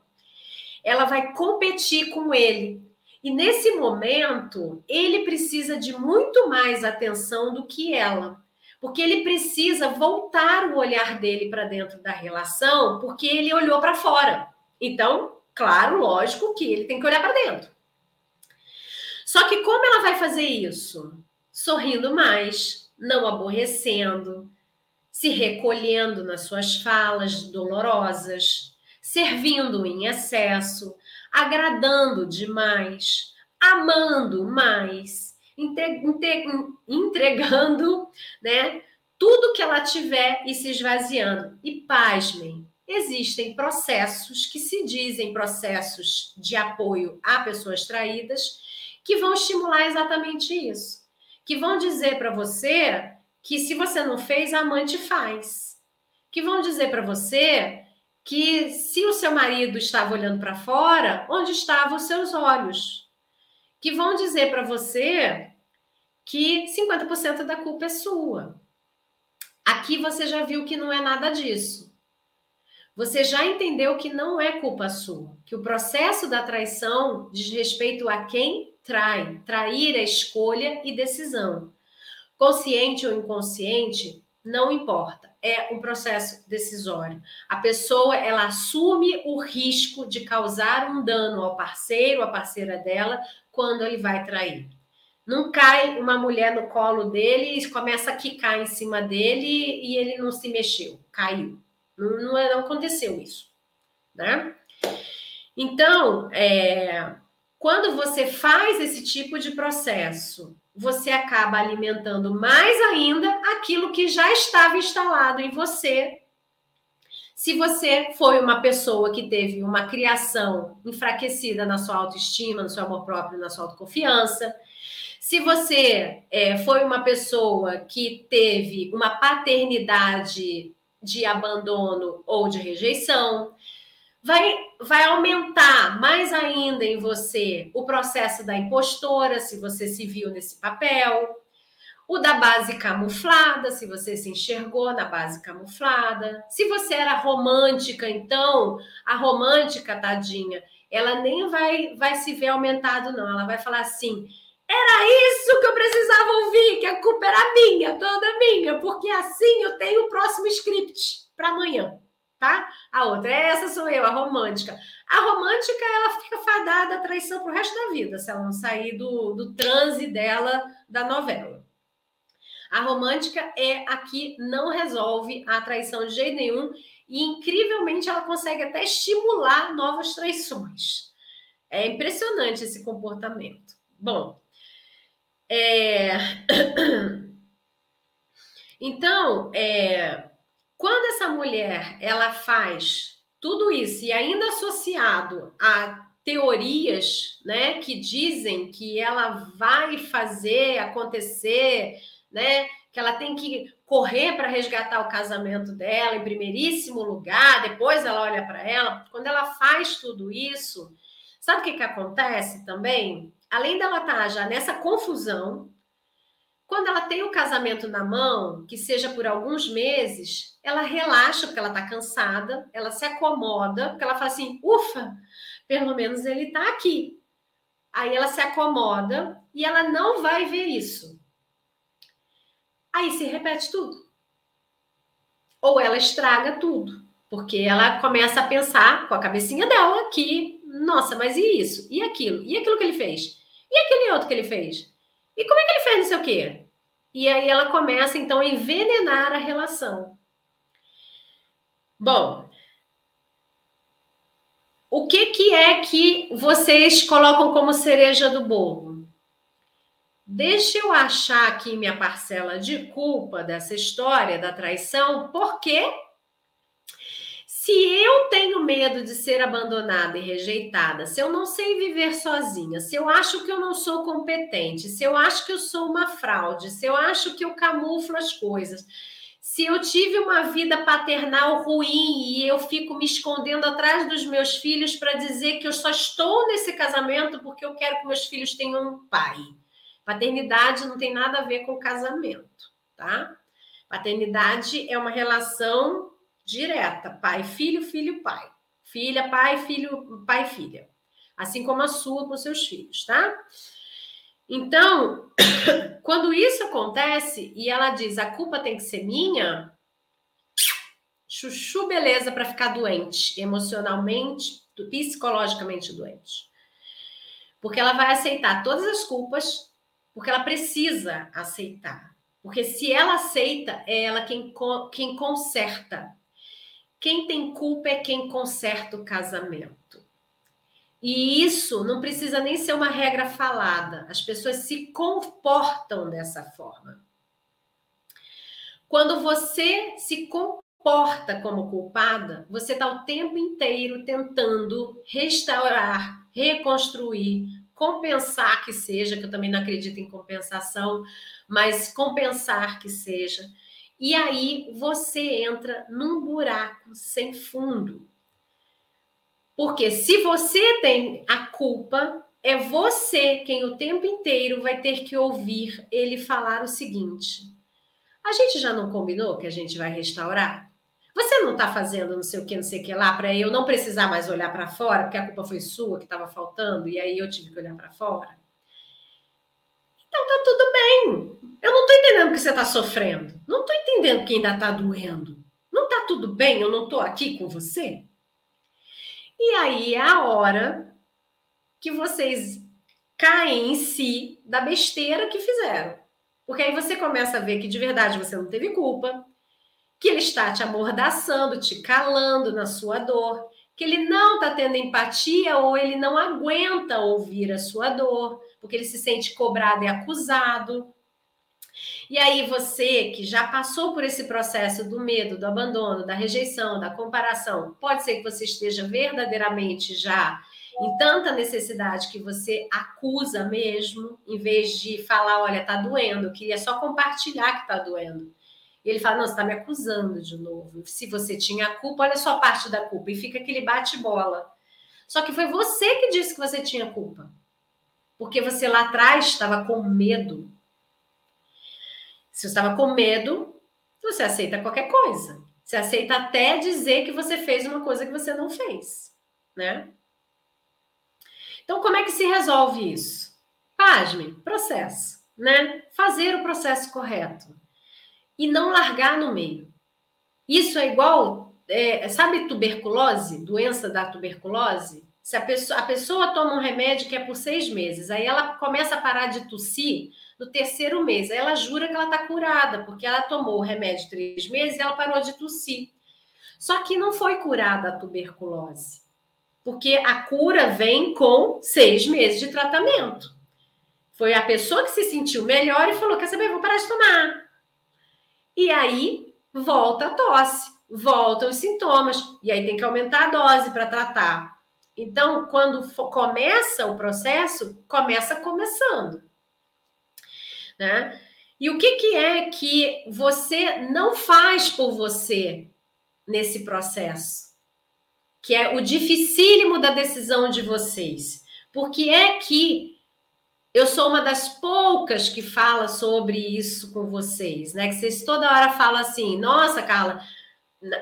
ela vai competir com ele. E nesse momento, ele precisa de muito mais atenção do que ela porque ele precisa voltar o olhar dele para dentro da relação, porque ele olhou para fora. Então, claro, lógico que ele tem que olhar para dentro. Só que como ela vai fazer isso? Sorrindo mais, não aborrecendo, se recolhendo nas suas falas dolorosas, servindo em excesso, agradando demais, amando mais entregando né, tudo que ela tiver e se esvaziando. E pasmem, existem processos que se dizem processos de apoio a pessoas traídas que vão estimular exatamente isso. Que vão dizer para você que se você não fez, a amante faz. Que vão dizer para você que se o seu marido estava olhando para fora, onde estavam os seus olhos? Que vão dizer para você que 50% da culpa é sua. Aqui você já viu que não é nada disso. Você já entendeu que não é culpa sua, que o processo da traição diz respeito a quem trai. Trair é escolha e decisão. Consciente ou inconsciente, não importa. É um processo decisório. A pessoa ela assume o risco de causar um dano ao parceiro, à parceira dela, quando ele vai trair. Não cai uma mulher no colo dele e começa a quicar em cima dele e ele não se mexeu, caiu. Não, não, é, não aconteceu isso, né? Então, é, quando você faz esse tipo de processo, você acaba alimentando mais ainda aquilo que já estava instalado em você se você foi uma pessoa que teve uma criação enfraquecida na sua autoestima, no seu amor próprio, na sua autoconfiança, se você é, foi uma pessoa que teve uma paternidade de abandono ou de rejeição, vai, vai aumentar mais ainda em você o processo da impostora, se você se viu nesse papel, o da base camuflada, se você se enxergou na base camuflada. Se você era romântica, então, a romântica, tadinha, ela nem vai, vai se ver aumentado, não. Ela vai falar assim: era isso que eu precisava ouvir, que a culpa era minha, toda minha, porque assim eu tenho o próximo script para amanhã, tá? A outra, essa sou eu, a romântica. A romântica, ela fica fadada à traição pro resto da vida, se ela não sair do, do transe dela da novela. A romântica é a que não resolve a traição de jeito nenhum e, incrivelmente, ela consegue até estimular novas traições. É impressionante esse comportamento. Bom, é... [COUGHS] então, é... quando essa mulher ela faz tudo isso e ainda associado a teorias, né, que dizem que ela vai fazer acontecer né? Que ela tem que correr para resgatar o casamento dela em primeiríssimo lugar, depois ela olha para ela. Quando ela faz tudo isso, sabe o que, que acontece também? Além dela estar tá já nessa confusão, quando ela tem o casamento na mão, que seja por alguns meses, ela relaxa porque ela está cansada, ela se acomoda, porque ela fala assim: ufa, pelo menos ele está aqui. Aí ela se acomoda e ela não vai ver isso. Aí se repete tudo. Ou ela estraga tudo, porque ela começa a pensar com a cabecinha dela que, nossa, mas e isso? E aquilo? E aquilo que ele fez? E aquele outro que ele fez? E como é que ele fez não sei o quê? E aí ela começa então a envenenar a relação. Bom, o que, que é que vocês colocam como cereja do bolo? Deixa eu achar aqui minha parcela de culpa dessa história da traição, porque se eu tenho medo de ser abandonada e rejeitada, se eu não sei viver sozinha, se eu acho que eu não sou competente, se eu acho que eu sou uma fraude, se eu acho que eu camuflo as coisas, Se eu tive uma vida paternal ruim e eu fico me escondendo atrás dos meus filhos para dizer que eu só estou nesse casamento porque eu quero que meus filhos tenham um pai. Paternidade não tem nada a ver com casamento, tá? Paternidade é uma relação direta, pai, filho, filho, pai. Filha, pai, filho, pai, filha. Assim como a sua com seus filhos, tá? Então, [COUGHS] quando isso acontece e ela diz a culpa tem que ser minha, chuchu beleza para ficar doente, emocionalmente, psicologicamente doente. Porque ela vai aceitar todas as culpas, porque ela precisa aceitar. Porque se ela aceita, é ela quem, quem conserta. Quem tem culpa é quem conserta o casamento. E isso não precisa nem ser uma regra falada. As pessoas se comportam dessa forma. Quando você se comporta como culpada, você está o tempo inteiro tentando restaurar, reconstruir, compensar que seja, que eu também não acredito em compensação, mas compensar que seja. E aí você entra num buraco sem fundo. Porque se você tem a culpa, é você quem o tempo inteiro vai ter que ouvir ele falar o seguinte: a gente já não combinou que a gente vai restaurar? Você não está fazendo não sei o que, não sei o que lá, para eu não precisar mais olhar para fora, porque a culpa foi sua que estava faltando, e aí eu tive que olhar para fora? Então tá tudo bem. Eu não estou entendendo que você está sofrendo. Não estou entendendo que ainda está doendo. Não está tudo bem? Eu não estou aqui com você? E aí é a hora que vocês caem em si da besteira que fizeram. Porque aí você começa a ver que de verdade você não teve culpa, que ele está te amordaçando, te calando na sua dor, que ele não está tendo empatia ou ele não aguenta ouvir a sua dor, porque ele se sente cobrado e acusado. E aí você que já passou por esse processo do medo, do abandono, da rejeição, da comparação, pode ser que você esteja verdadeiramente já em tanta necessidade que você acusa mesmo, em vez de falar, olha, tá doendo, eu queria só compartilhar que tá doendo. Ele fala, não, você está me acusando de novo. Se você tinha a culpa, olha só parte da culpa. E fica aquele bate-bola. Só que foi você que disse que você tinha culpa. Porque você lá atrás estava com medo se você estava com medo, você aceita qualquer coisa. Você aceita até dizer que você fez uma coisa que você não fez, né? Então, como é que se resolve isso? Pasme, processo, né? Fazer o processo correto e não largar no meio. Isso é igual, é, sabe tuberculose, doença da tuberculose? Se a pessoa, a pessoa toma um remédio que é por seis meses, aí ela começa a parar de tossir, no terceiro mês. Ela jura que ela está curada, porque ela tomou o remédio três meses e ela parou de tossir. Só que não foi curada a tuberculose, porque a cura vem com seis meses de tratamento. Foi a pessoa que se sentiu melhor e falou: Quer saber? Vou parar de tomar. E aí volta a tosse, voltam os sintomas, e aí tem que aumentar a dose para tratar. Então, quando começa o processo, começa começando né? E o que, que é que você não faz por você nesse processo? Que é o dificílimo da decisão de vocês. Porque é que eu sou uma das poucas que fala sobre isso com vocês, né? Que vocês toda hora falam assim, nossa, Carla,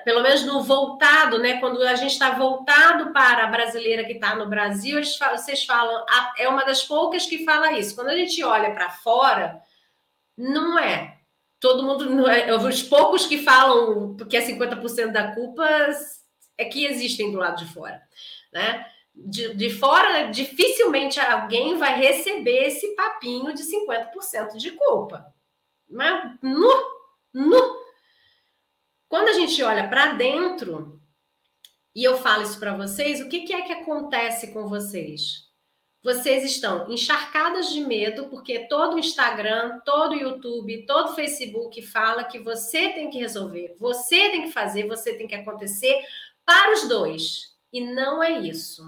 pelo menos no voltado, né? Quando a gente está voltado para a brasileira que está no Brasil, vocês falam, é uma das poucas que fala isso. Quando a gente olha para fora, não é. Todo mundo, é, os poucos que falam que é 50% da culpa é que existem do lado de fora, né? De, de fora, dificilmente alguém vai receber esse papinho de 50% de culpa. Mas no, no. Quando a gente olha para dentro, e eu falo isso para vocês, o que, que é que acontece com vocês? vocês estão encharcadas de medo, porque todo Instagram, todo YouTube, todo Facebook fala que você tem que resolver, você tem que fazer, você tem que acontecer para os dois. E não é isso.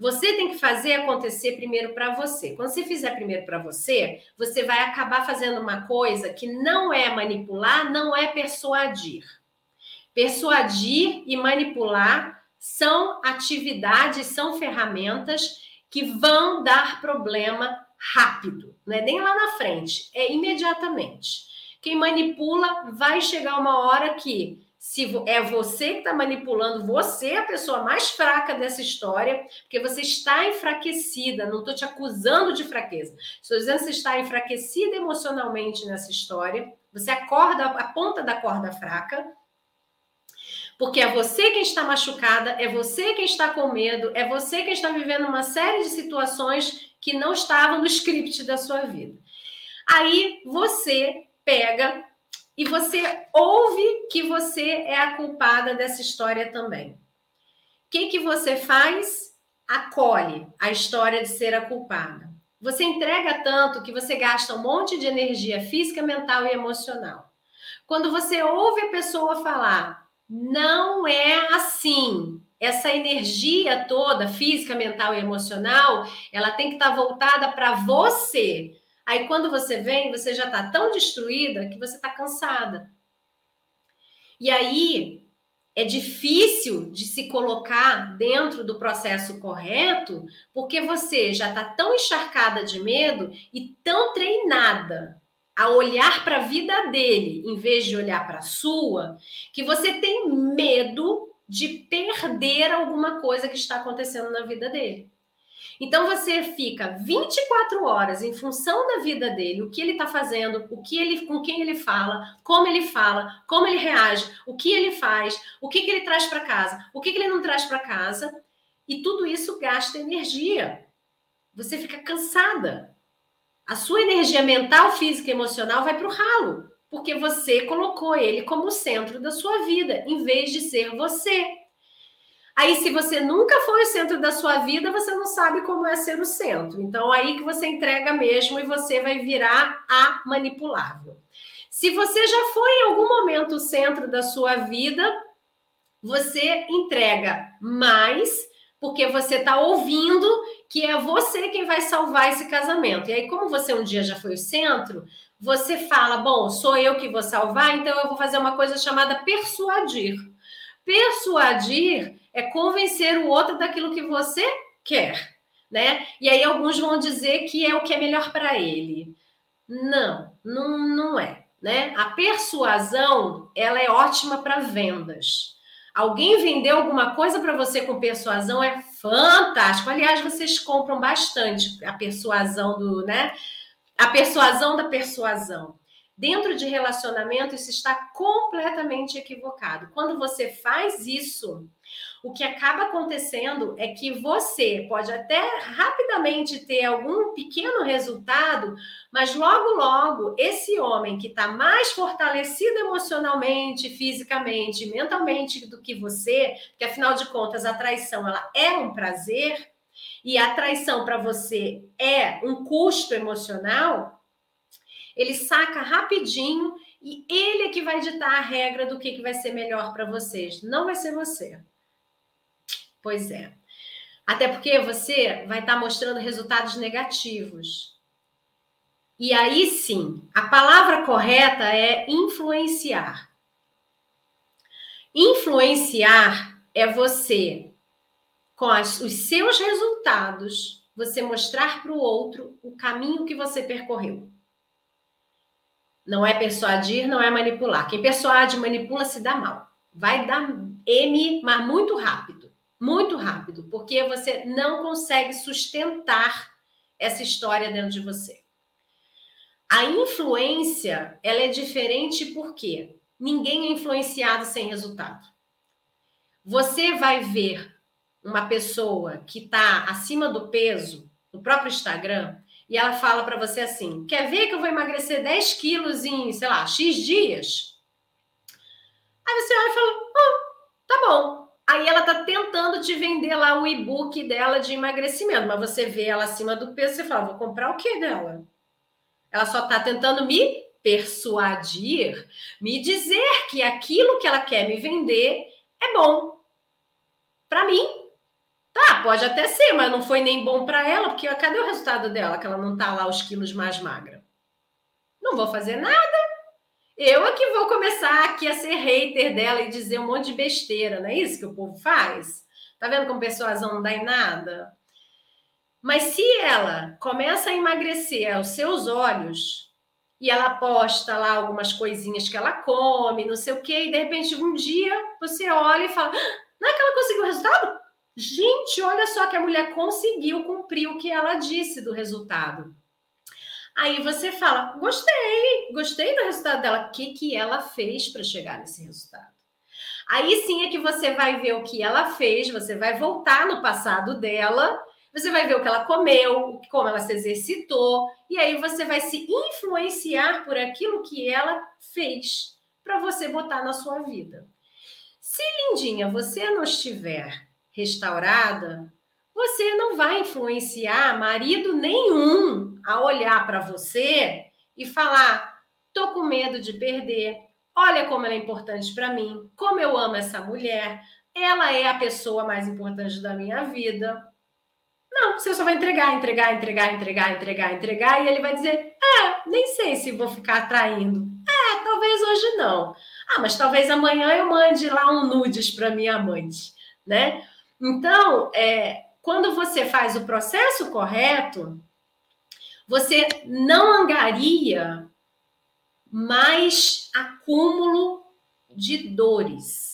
Você tem que fazer acontecer primeiro para você. Quando você fizer primeiro para você, você vai acabar fazendo uma coisa que não é manipular, não é persuadir. Persuadir e manipular são atividades, são ferramentas que vão dar problema rápido, não é nem lá na frente, é imediatamente. Quem manipula vai chegar uma hora que se é você que está manipulando, você é a pessoa mais fraca dessa história, porque você está enfraquecida. Não estou te acusando de fraqueza. Estou dizendo que você está enfraquecida emocionalmente nessa história. Você acorda a ponta da corda fraca. Porque é você quem está machucada, é você quem está com medo, é você quem está vivendo uma série de situações que não estavam no script da sua vida. Aí você pega e você ouve que você é a culpada dessa história também. O que, que você faz? Acolhe a história de ser a culpada. Você entrega tanto que você gasta um monte de energia física, mental e emocional. Quando você ouve a pessoa falar, não é assim. Essa energia toda, física, mental e emocional, ela tem que estar voltada para você. Aí quando você vem, você já está tão destruída que você está cansada. E aí é difícil de se colocar dentro do processo correto, porque você já está tão encharcada de medo e tão treinada a olhar para a vida dele em vez de olhar para a sua, que você tem medo de perder alguma coisa que está acontecendo na vida dele. Então você fica 24 horas em função da vida dele, o que ele está fazendo, o que ele, com quem ele fala, como ele fala, como ele reage, o que ele faz, o que, que ele traz para casa, o que, que ele não traz para casa, e tudo isso gasta energia. Você fica cansada. A sua energia mental, física e emocional vai para o ralo, porque você colocou ele como centro da sua vida, em vez de ser você. Aí, se você nunca foi o centro da sua vida, você não sabe como é ser o centro. Então, aí que você entrega mesmo e você vai virar a manipulável. Se você já foi em algum momento o centro da sua vida, você entrega mais, porque você está ouvindo que é você quem vai salvar esse casamento. E aí, como você um dia já foi o centro, você fala: bom, sou eu que vou salvar, então eu vou fazer uma coisa chamada persuadir. Persuadir é convencer o outro daquilo que você quer, né? E aí alguns vão dizer que é o que é melhor para ele. Não, não, não é, né? A persuasão, ela é ótima para vendas. Alguém vendeu alguma coisa para você com persuasão é fantástico. Aliás, vocês compram bastante a persuasão do, né? A persuasão da persuasão. Dentro de relacionamento, isso está completamente equivocado. Quando você faz isso, o que acaba acontecendo é que você pode até rapidamente ter algum pequeno resultado, mas logo, logo, esse homem que está mais fortalecido emocionalmente, fisicamente, mentalmente do que você, que afinal de contas a traição ela é um prazer e a traição para você é um custo emocional, ele saca rapidinho e ele é que vai ditar a regra do que, que vai ser melhor para vocês. Não vai ser você. Pois é. Até porque você vai estar tá mostrando resultados negativos. E aí sim, a palavra correta é influenciar. Influenciar é você, com as, os seus resultados, você mostrar para o outro o caminho que você percorreu. Não é persuadir, não é manipular. Quem persuade, manipula, se dá mal. Vai dar M, mas muito rápido muito rápido, porque você não consegue sustentar essa história dentro de você. A influência, ela é diferente porque ninguém é influenciado sem resultado. Você vai ver uma pessoa que está acima do peso no próprio Instagram e ela fala para você assim: quer ver que eu vou emagrecer 10 quilos em, sei lá, X dias? Aí você olha e fala: oh, tá bom, Aí ela tá tentando te vender lá o e-book dela de emagrecimento, mas você vê ela acima do peso, você fala, vou comprar o que dela? Ela só tá tentando me persuadir, me dizer que aquilo que ela quer me vender é bom para mim. Tá, pode até ser, mas não foi nem bom para ela, porque cadê o resultado dela? Que ela não tá lá os quilos mais magra. Não vou fazer nada. Eu é que vou começar aqui a ser hater dela e dizer um monte de besteira, não é isso que o povo faz? Tá vendo como pessoas não dá em nada? Mas se ela começa a emagrecer aos seus olhos e ela posta lá algumas coisinhas que ela come, não sei o quê, e de repente um dia você olha e fala: ah, não é que ela conseguiu o resultado? Gente, olha só que a mulher conseguiu cumprir o que ela disse do resultado. Aí você fala: gostei, gostei do resultado dela. O que, que ela fez para chegar nesse resultado? Aí sim é que você vai ver o que ela fez, você vai voltar no passado dela você vai ver o que ela comeu, como ela se exercitou, e aí você vai se influenciar por aquilo que ela fez para você botar na sua vida. Se lindinha você não estiver restaurada, você não vai influenciar marido nenhum a olhar para você e falar: tô com medo de perder. Olha como ela é importante para mim, como eu amo essa mulher. Ela é a pessoa mais importante da minha vida. Não, você só vai entregar, entregar, entregar, entregar, entregar, entregar, e ele vai dizer: É, nem sei se vou ficar atraindo. É, talvez hoje não. Ah, mas talvez amanhã eu mande lá um nudes para minha amante, né? Então, é, quando você faz o processo correto, você não angaria mais acúmulo de dores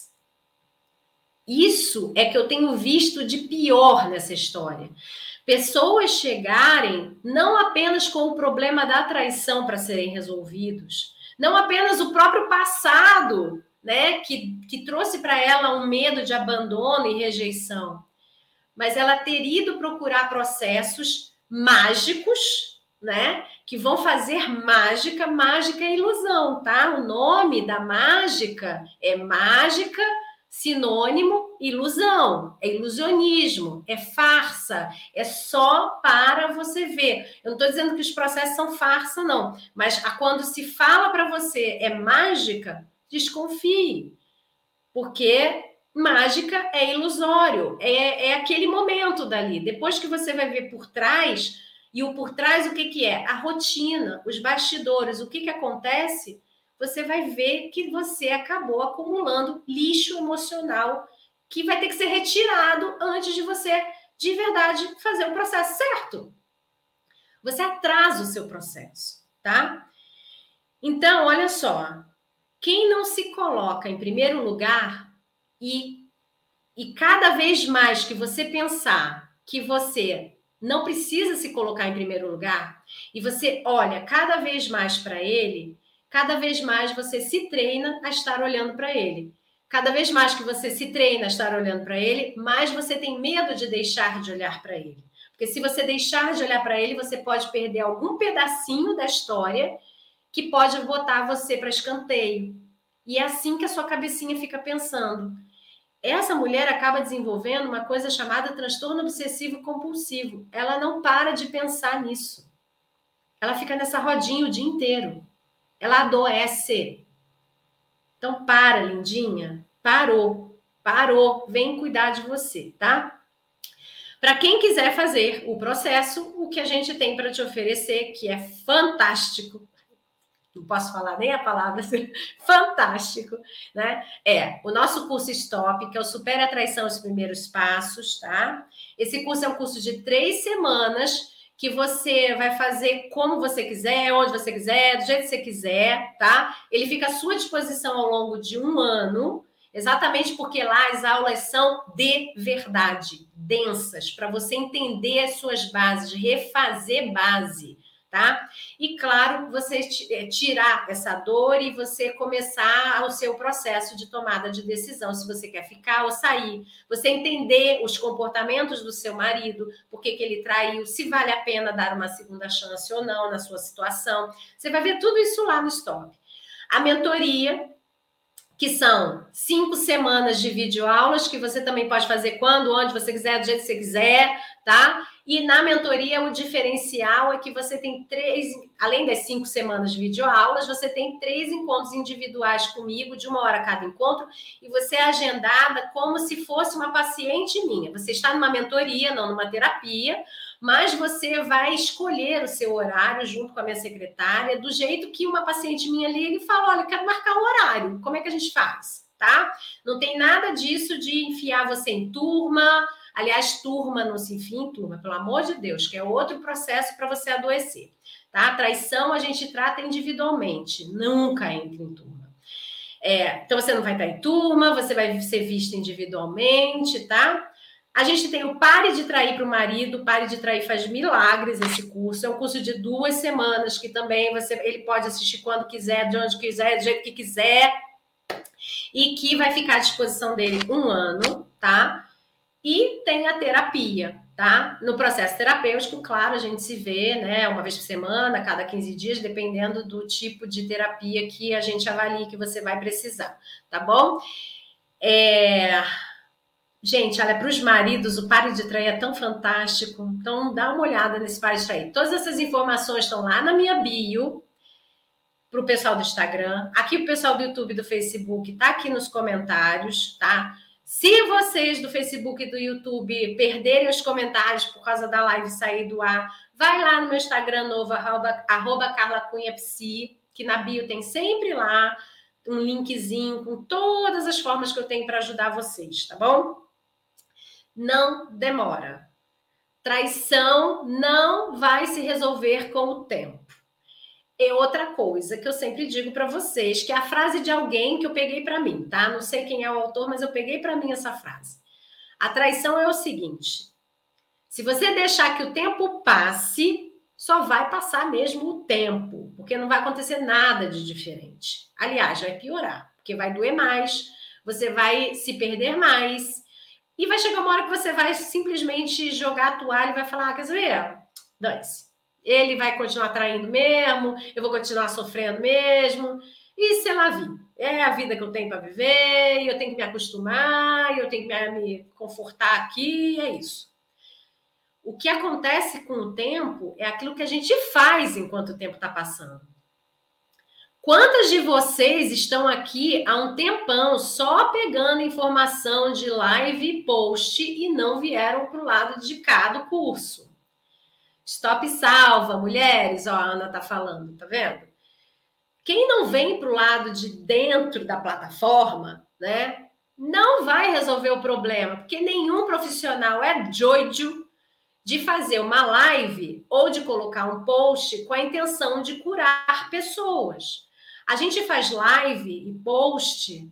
isso é que eu tenho visto de pior nessa história. Pessoas chegarem não apenas com o problema da traição para serem resolvidos, não apenas o próprio passado, né, que, que trouxe para ela um medo de abandono e rejeição, mas ela ter ido procurar processos mágicos, né, que vão fazer mágica, mágica é ilusão, tá? O nome da mágica é mágica sinônimo ilusão, é ilusionismo, é farsa, é só para você ver. Eu não estou dizendo que os processos são farsa, não, mas quando se fala para você é mágica, desconfie, porque mágica é ilusório, é, é aquele momento dali. Depois que você vai ver por trás, e o por trás o que, que é? A rotina, os bastidores, o que, que acontece você vai ver que você acabou acumulando lixo emocional que vai ter que ser retirado antes de você, de verdade, fazer o processo certo. Você atrasa o seu processo, tá? Então, olha só. Quem não se coloca em primeiro lugar e, e cada vez mais que você pensar que você não precisa se colocar em primeiro lugar e você olha cada vez mais para ele, cada vez mais você se treina a estar olhando para ele. Cada vez mais que você se treina a estar olhando para ele, mais você tem medo de deixar de olhar para ele. Porque se você deixar de olhar para ele, você pode perder algum pedacinho da história que pode botar você para escanteio. E é assim que a sua cabecinha fica pensando. Essa mulher acaba desenvolvendo uma coisa chamada transtorno obsessivo compulsivo. Ela não para de pensar nisso. Ela fica nessa rodinha o dia inteiro. Ela adoece. Então, para, lindinha. Parou. Parou. Vem cuidar de você, tá? Para quem quiser fazer o processo, o que a gente tem para te oferecer, que é fantástico, não posso falar nem a palavra, [LAUGHS] fantástico, né? É o nosso curso Stop, que é o Supera a Traição os Primeiros Passos, tá? Esse curso é um curso de três semanas que você vai fazer como você quiser, onde você quiser, do jeito que você quiser, tá? Ele fica à sua disposição ao longo de um ano, exatamente porque lá as aulas são de verdade, densas, para você entender as suas bases, refazer base tá? E claro, você eh, tirar essa dor e você começar o seu processo de tomada de decisão, se você quer ficar ou sair. Você entender os comportamentos do seu marido, por que, que ele traiu, se vale a pena dar uma segunda chance ou não na sua situação. Você vai ver tudo isso lá no stop. A mentoria que são cinco semanas de videoaulas, que você também pode fazer quando, onde você quiser, do jeito que você quiser, tá? E na mentoria, o diferencial é que você tem três, além das cinco semanas de videoaulas, você tem três encontros individuais comigo, de uma hora cada encontro, e você é agendada como se fosse uma paciente minha. Você está numa mentoria, não numa terapia, mas você vai escolher o seu horário junto com a minha secretária, do jeito que uma paciente minha ali, ele fala: olha, quero marcar um horário, como é que a gente faz? Tá? Não tem nada disso de enfiar você em turma. Aliás, turma não se enfia em turma, pelo amor de Deus, que é outro processo para você adoecer. Tá? Traição a gente trata individualmente, nunca entra em turma. É, então você não vai estar em turma, você vai ser vista individualmente, tá? A gente tem o Pare de Trair para o Marido, Pare de Trair faz milagres esse curso. É um curso de duas semanas que também você ele pode assistir quando quiser, de onde quiser, do jeito que quiser. E que vai ficar à disposição dele um ano, tá? E tem a terapia, tá? No processo terapêutico, claro, a gente se vê, né, uma vez por semana, cada 15 dias, dependendo do tipo de terapia que a gente avalie que você vai precisar, tá bom? É Gente, olha, para os maridos, o Pare de Trair é tão fantástico. Então, dá uma olhada nesse Pare de Trair. Todas essas informações estão lá na minha bio, para o pessoal do Instagram. Aqui, o pessoal do YouTube do Facebook está aqui nos comentários, tá? Se vocês do Facebook e do YouTube perderem os comentários por causa da live sair do ar, vai lá no meu Instagram novo, arroba, arroba Carla Cunha Psi, que na bio tem sempre lá um linkzinho com todas as formas que eu tenho para ajudar vocês, tá bom? não demora. Traição não vai se resolver com o tempo. E outra coisa que eu sempre digo para vocês, que é a frase de alguém que eu peguei para mim, tá? Não sei quem é o autor, mas eu peguei para mim essa frase. A traição é o seguinte: se você deixar que o tempo passe, só vai passar mesmo o tempo, porque não vai acontecer nada de diferente. Aliás, vai piorar, porque vai doer mais, você vai se perder mais, e vai chegar uma hora que você vai simplesmente jogar a toalha e vai falar: ah, quer dizer, dane-se. Ele vai continuar traindo mesmo, eu vou continuar sofrendo mesmo. E sei lá, vi. É a vida que eu tenho para viver, eu tenho que me acostumar, eu tenho que me confortar aqui, é isso. O que acontece com o tempo é aquilo que a gente faz enquanto o tempo está passando. Quantas de vocês estão aqui há um tempão só pegando informação de live e post e não vieram para o lado de cá do curso? Stop salva, mulheres, ó, a Ana tá falando, tá vendo? Quem não vem para o lado de dentro da plataforma, né, não vai resolver o problema, porque nenhum profissional é doido de fazer uma live ou de colocar um post com a intenção de curar pessoas. A gente faz live e post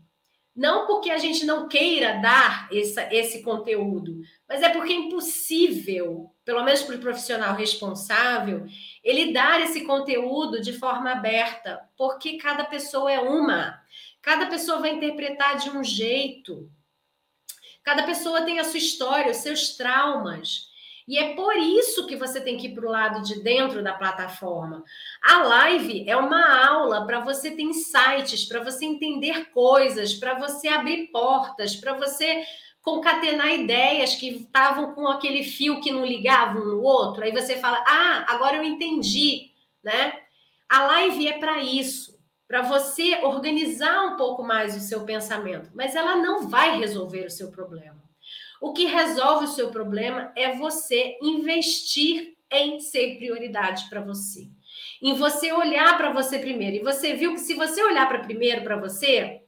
não porque a gente não queira dar essa, esse conteúdo, mas é porque é impossível, pelo menos para o profissional responsável, ele dar esse conteúdo de forma aberta, porque cada pessoa é uma, cada pessoa vai interpretar de um jeito, cada pessoa tem a sua história, os seus traumas. E é por isso que você tem que ir para o lado de dentro da plataforma. A live é uma aula para você ter insights, para você entender coisas, para você abrir portas, para você concatenar ideias que estavam com aquele fio que não ligava um no outro. Aí você fala: "Ah, agora eu entendi", né? A live é para isso, para você organizar um pouco mais o seu pensamento, mas ela não vai resolver o seu problema. O que resolve o seu problema é você investir em ser prioridade para você. Em você olhar para você primeiro. E você viu que se você olhar para primeiro para você,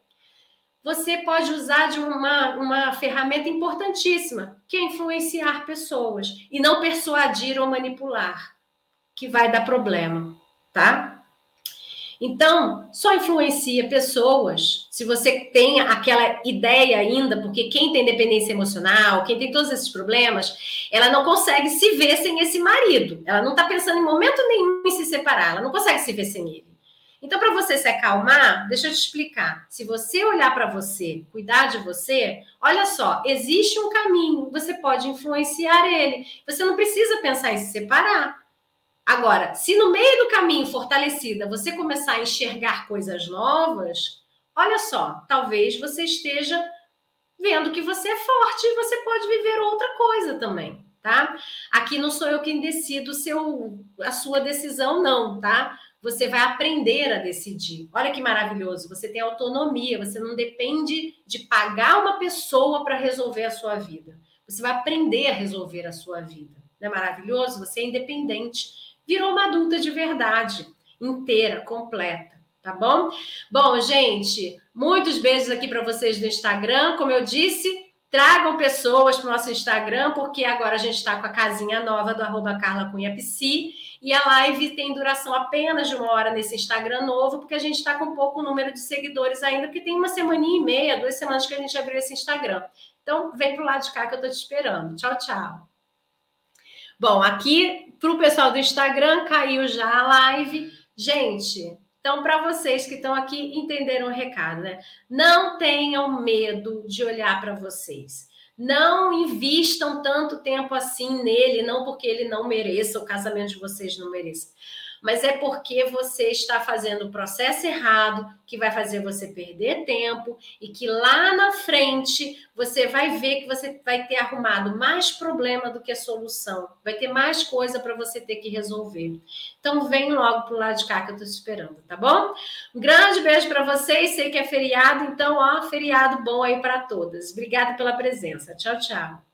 você pode usar de uma, uma ferramenta importantíssima, que é influenciar pessoas e não persuadir ou manipular, que vai dar problema, tá? Então, só influencia pessoas se você tem aquela ideia ainda, porque quem tem dependência emocional, quem tem todos esses problemas, ela não consegue se ver sem esse marido. Ela não está pensando em momento nenhum em se separar, ela não consegue se ver sem ele. Então, para você se acalmar, deixa eu te explicar. Se você olhar para você, cuidar de você, olha só, existe um caminho, você pode influenciar ele. Você não precisa pensar em se separar. Agora, se no meio do caminho fortalecida você começar a enxergar coisas novas, olha só, talvez você esteja vendo que você é forte e você pode viver outra coisa também, tá? Aqui não sou eu quem decido seu, a sua decisão, não, tá? Você vai aprender a decidir. Olha que maravilhoso, você tem autonomia, você não depende de pagar uma pessoa para resolver a sua vida. Você vai aprender a resolver a sua vida. Não é maravilhoso? Você é independente. Virou uma adulta de verdade, inteira, completa, tá bom? Bom, gente, muitos beijos aqui para vocês no Instagram. Como eu disse, tragam pessoas para o nosso Instagram, porque agora a gente está com a casinha nova do arroba Carla Cunha Psi, e a live tem duração apenas de uma hora nesse Instagram novo, porque a gente está com pouco número de seguidores ainda, porque tem uma semaninha e meia, duas semanas que a gente abriu esse Instagram. Então, vem para o lado de cá que eu estou te esperando. Tchau, tchau. Bom, aqui para o pessoal do Instagram caiu já a live. Gente, então, para vocês que estão aqui, entenderam o recado, né? Não tenham medo de olhar para vocês. Não invistam tanto tempo assim nele, não porque ele não mereça, o casamento de vocês não mereça mas é porque você está fazendo o processo errado, que vai fazer você perder tempo e que lá na frente você vai ver que você vai ter arrumado mais problema do que a solução, vai ter mais coisa para você ter que resolver. Então vem logo para o lado de cá que eu estou esperando, tá bom? Um grande beijo para vocês, sei que é feriado, então ó, feriado bom aí para todas. Obrigada pela presença. Tchau, tchau.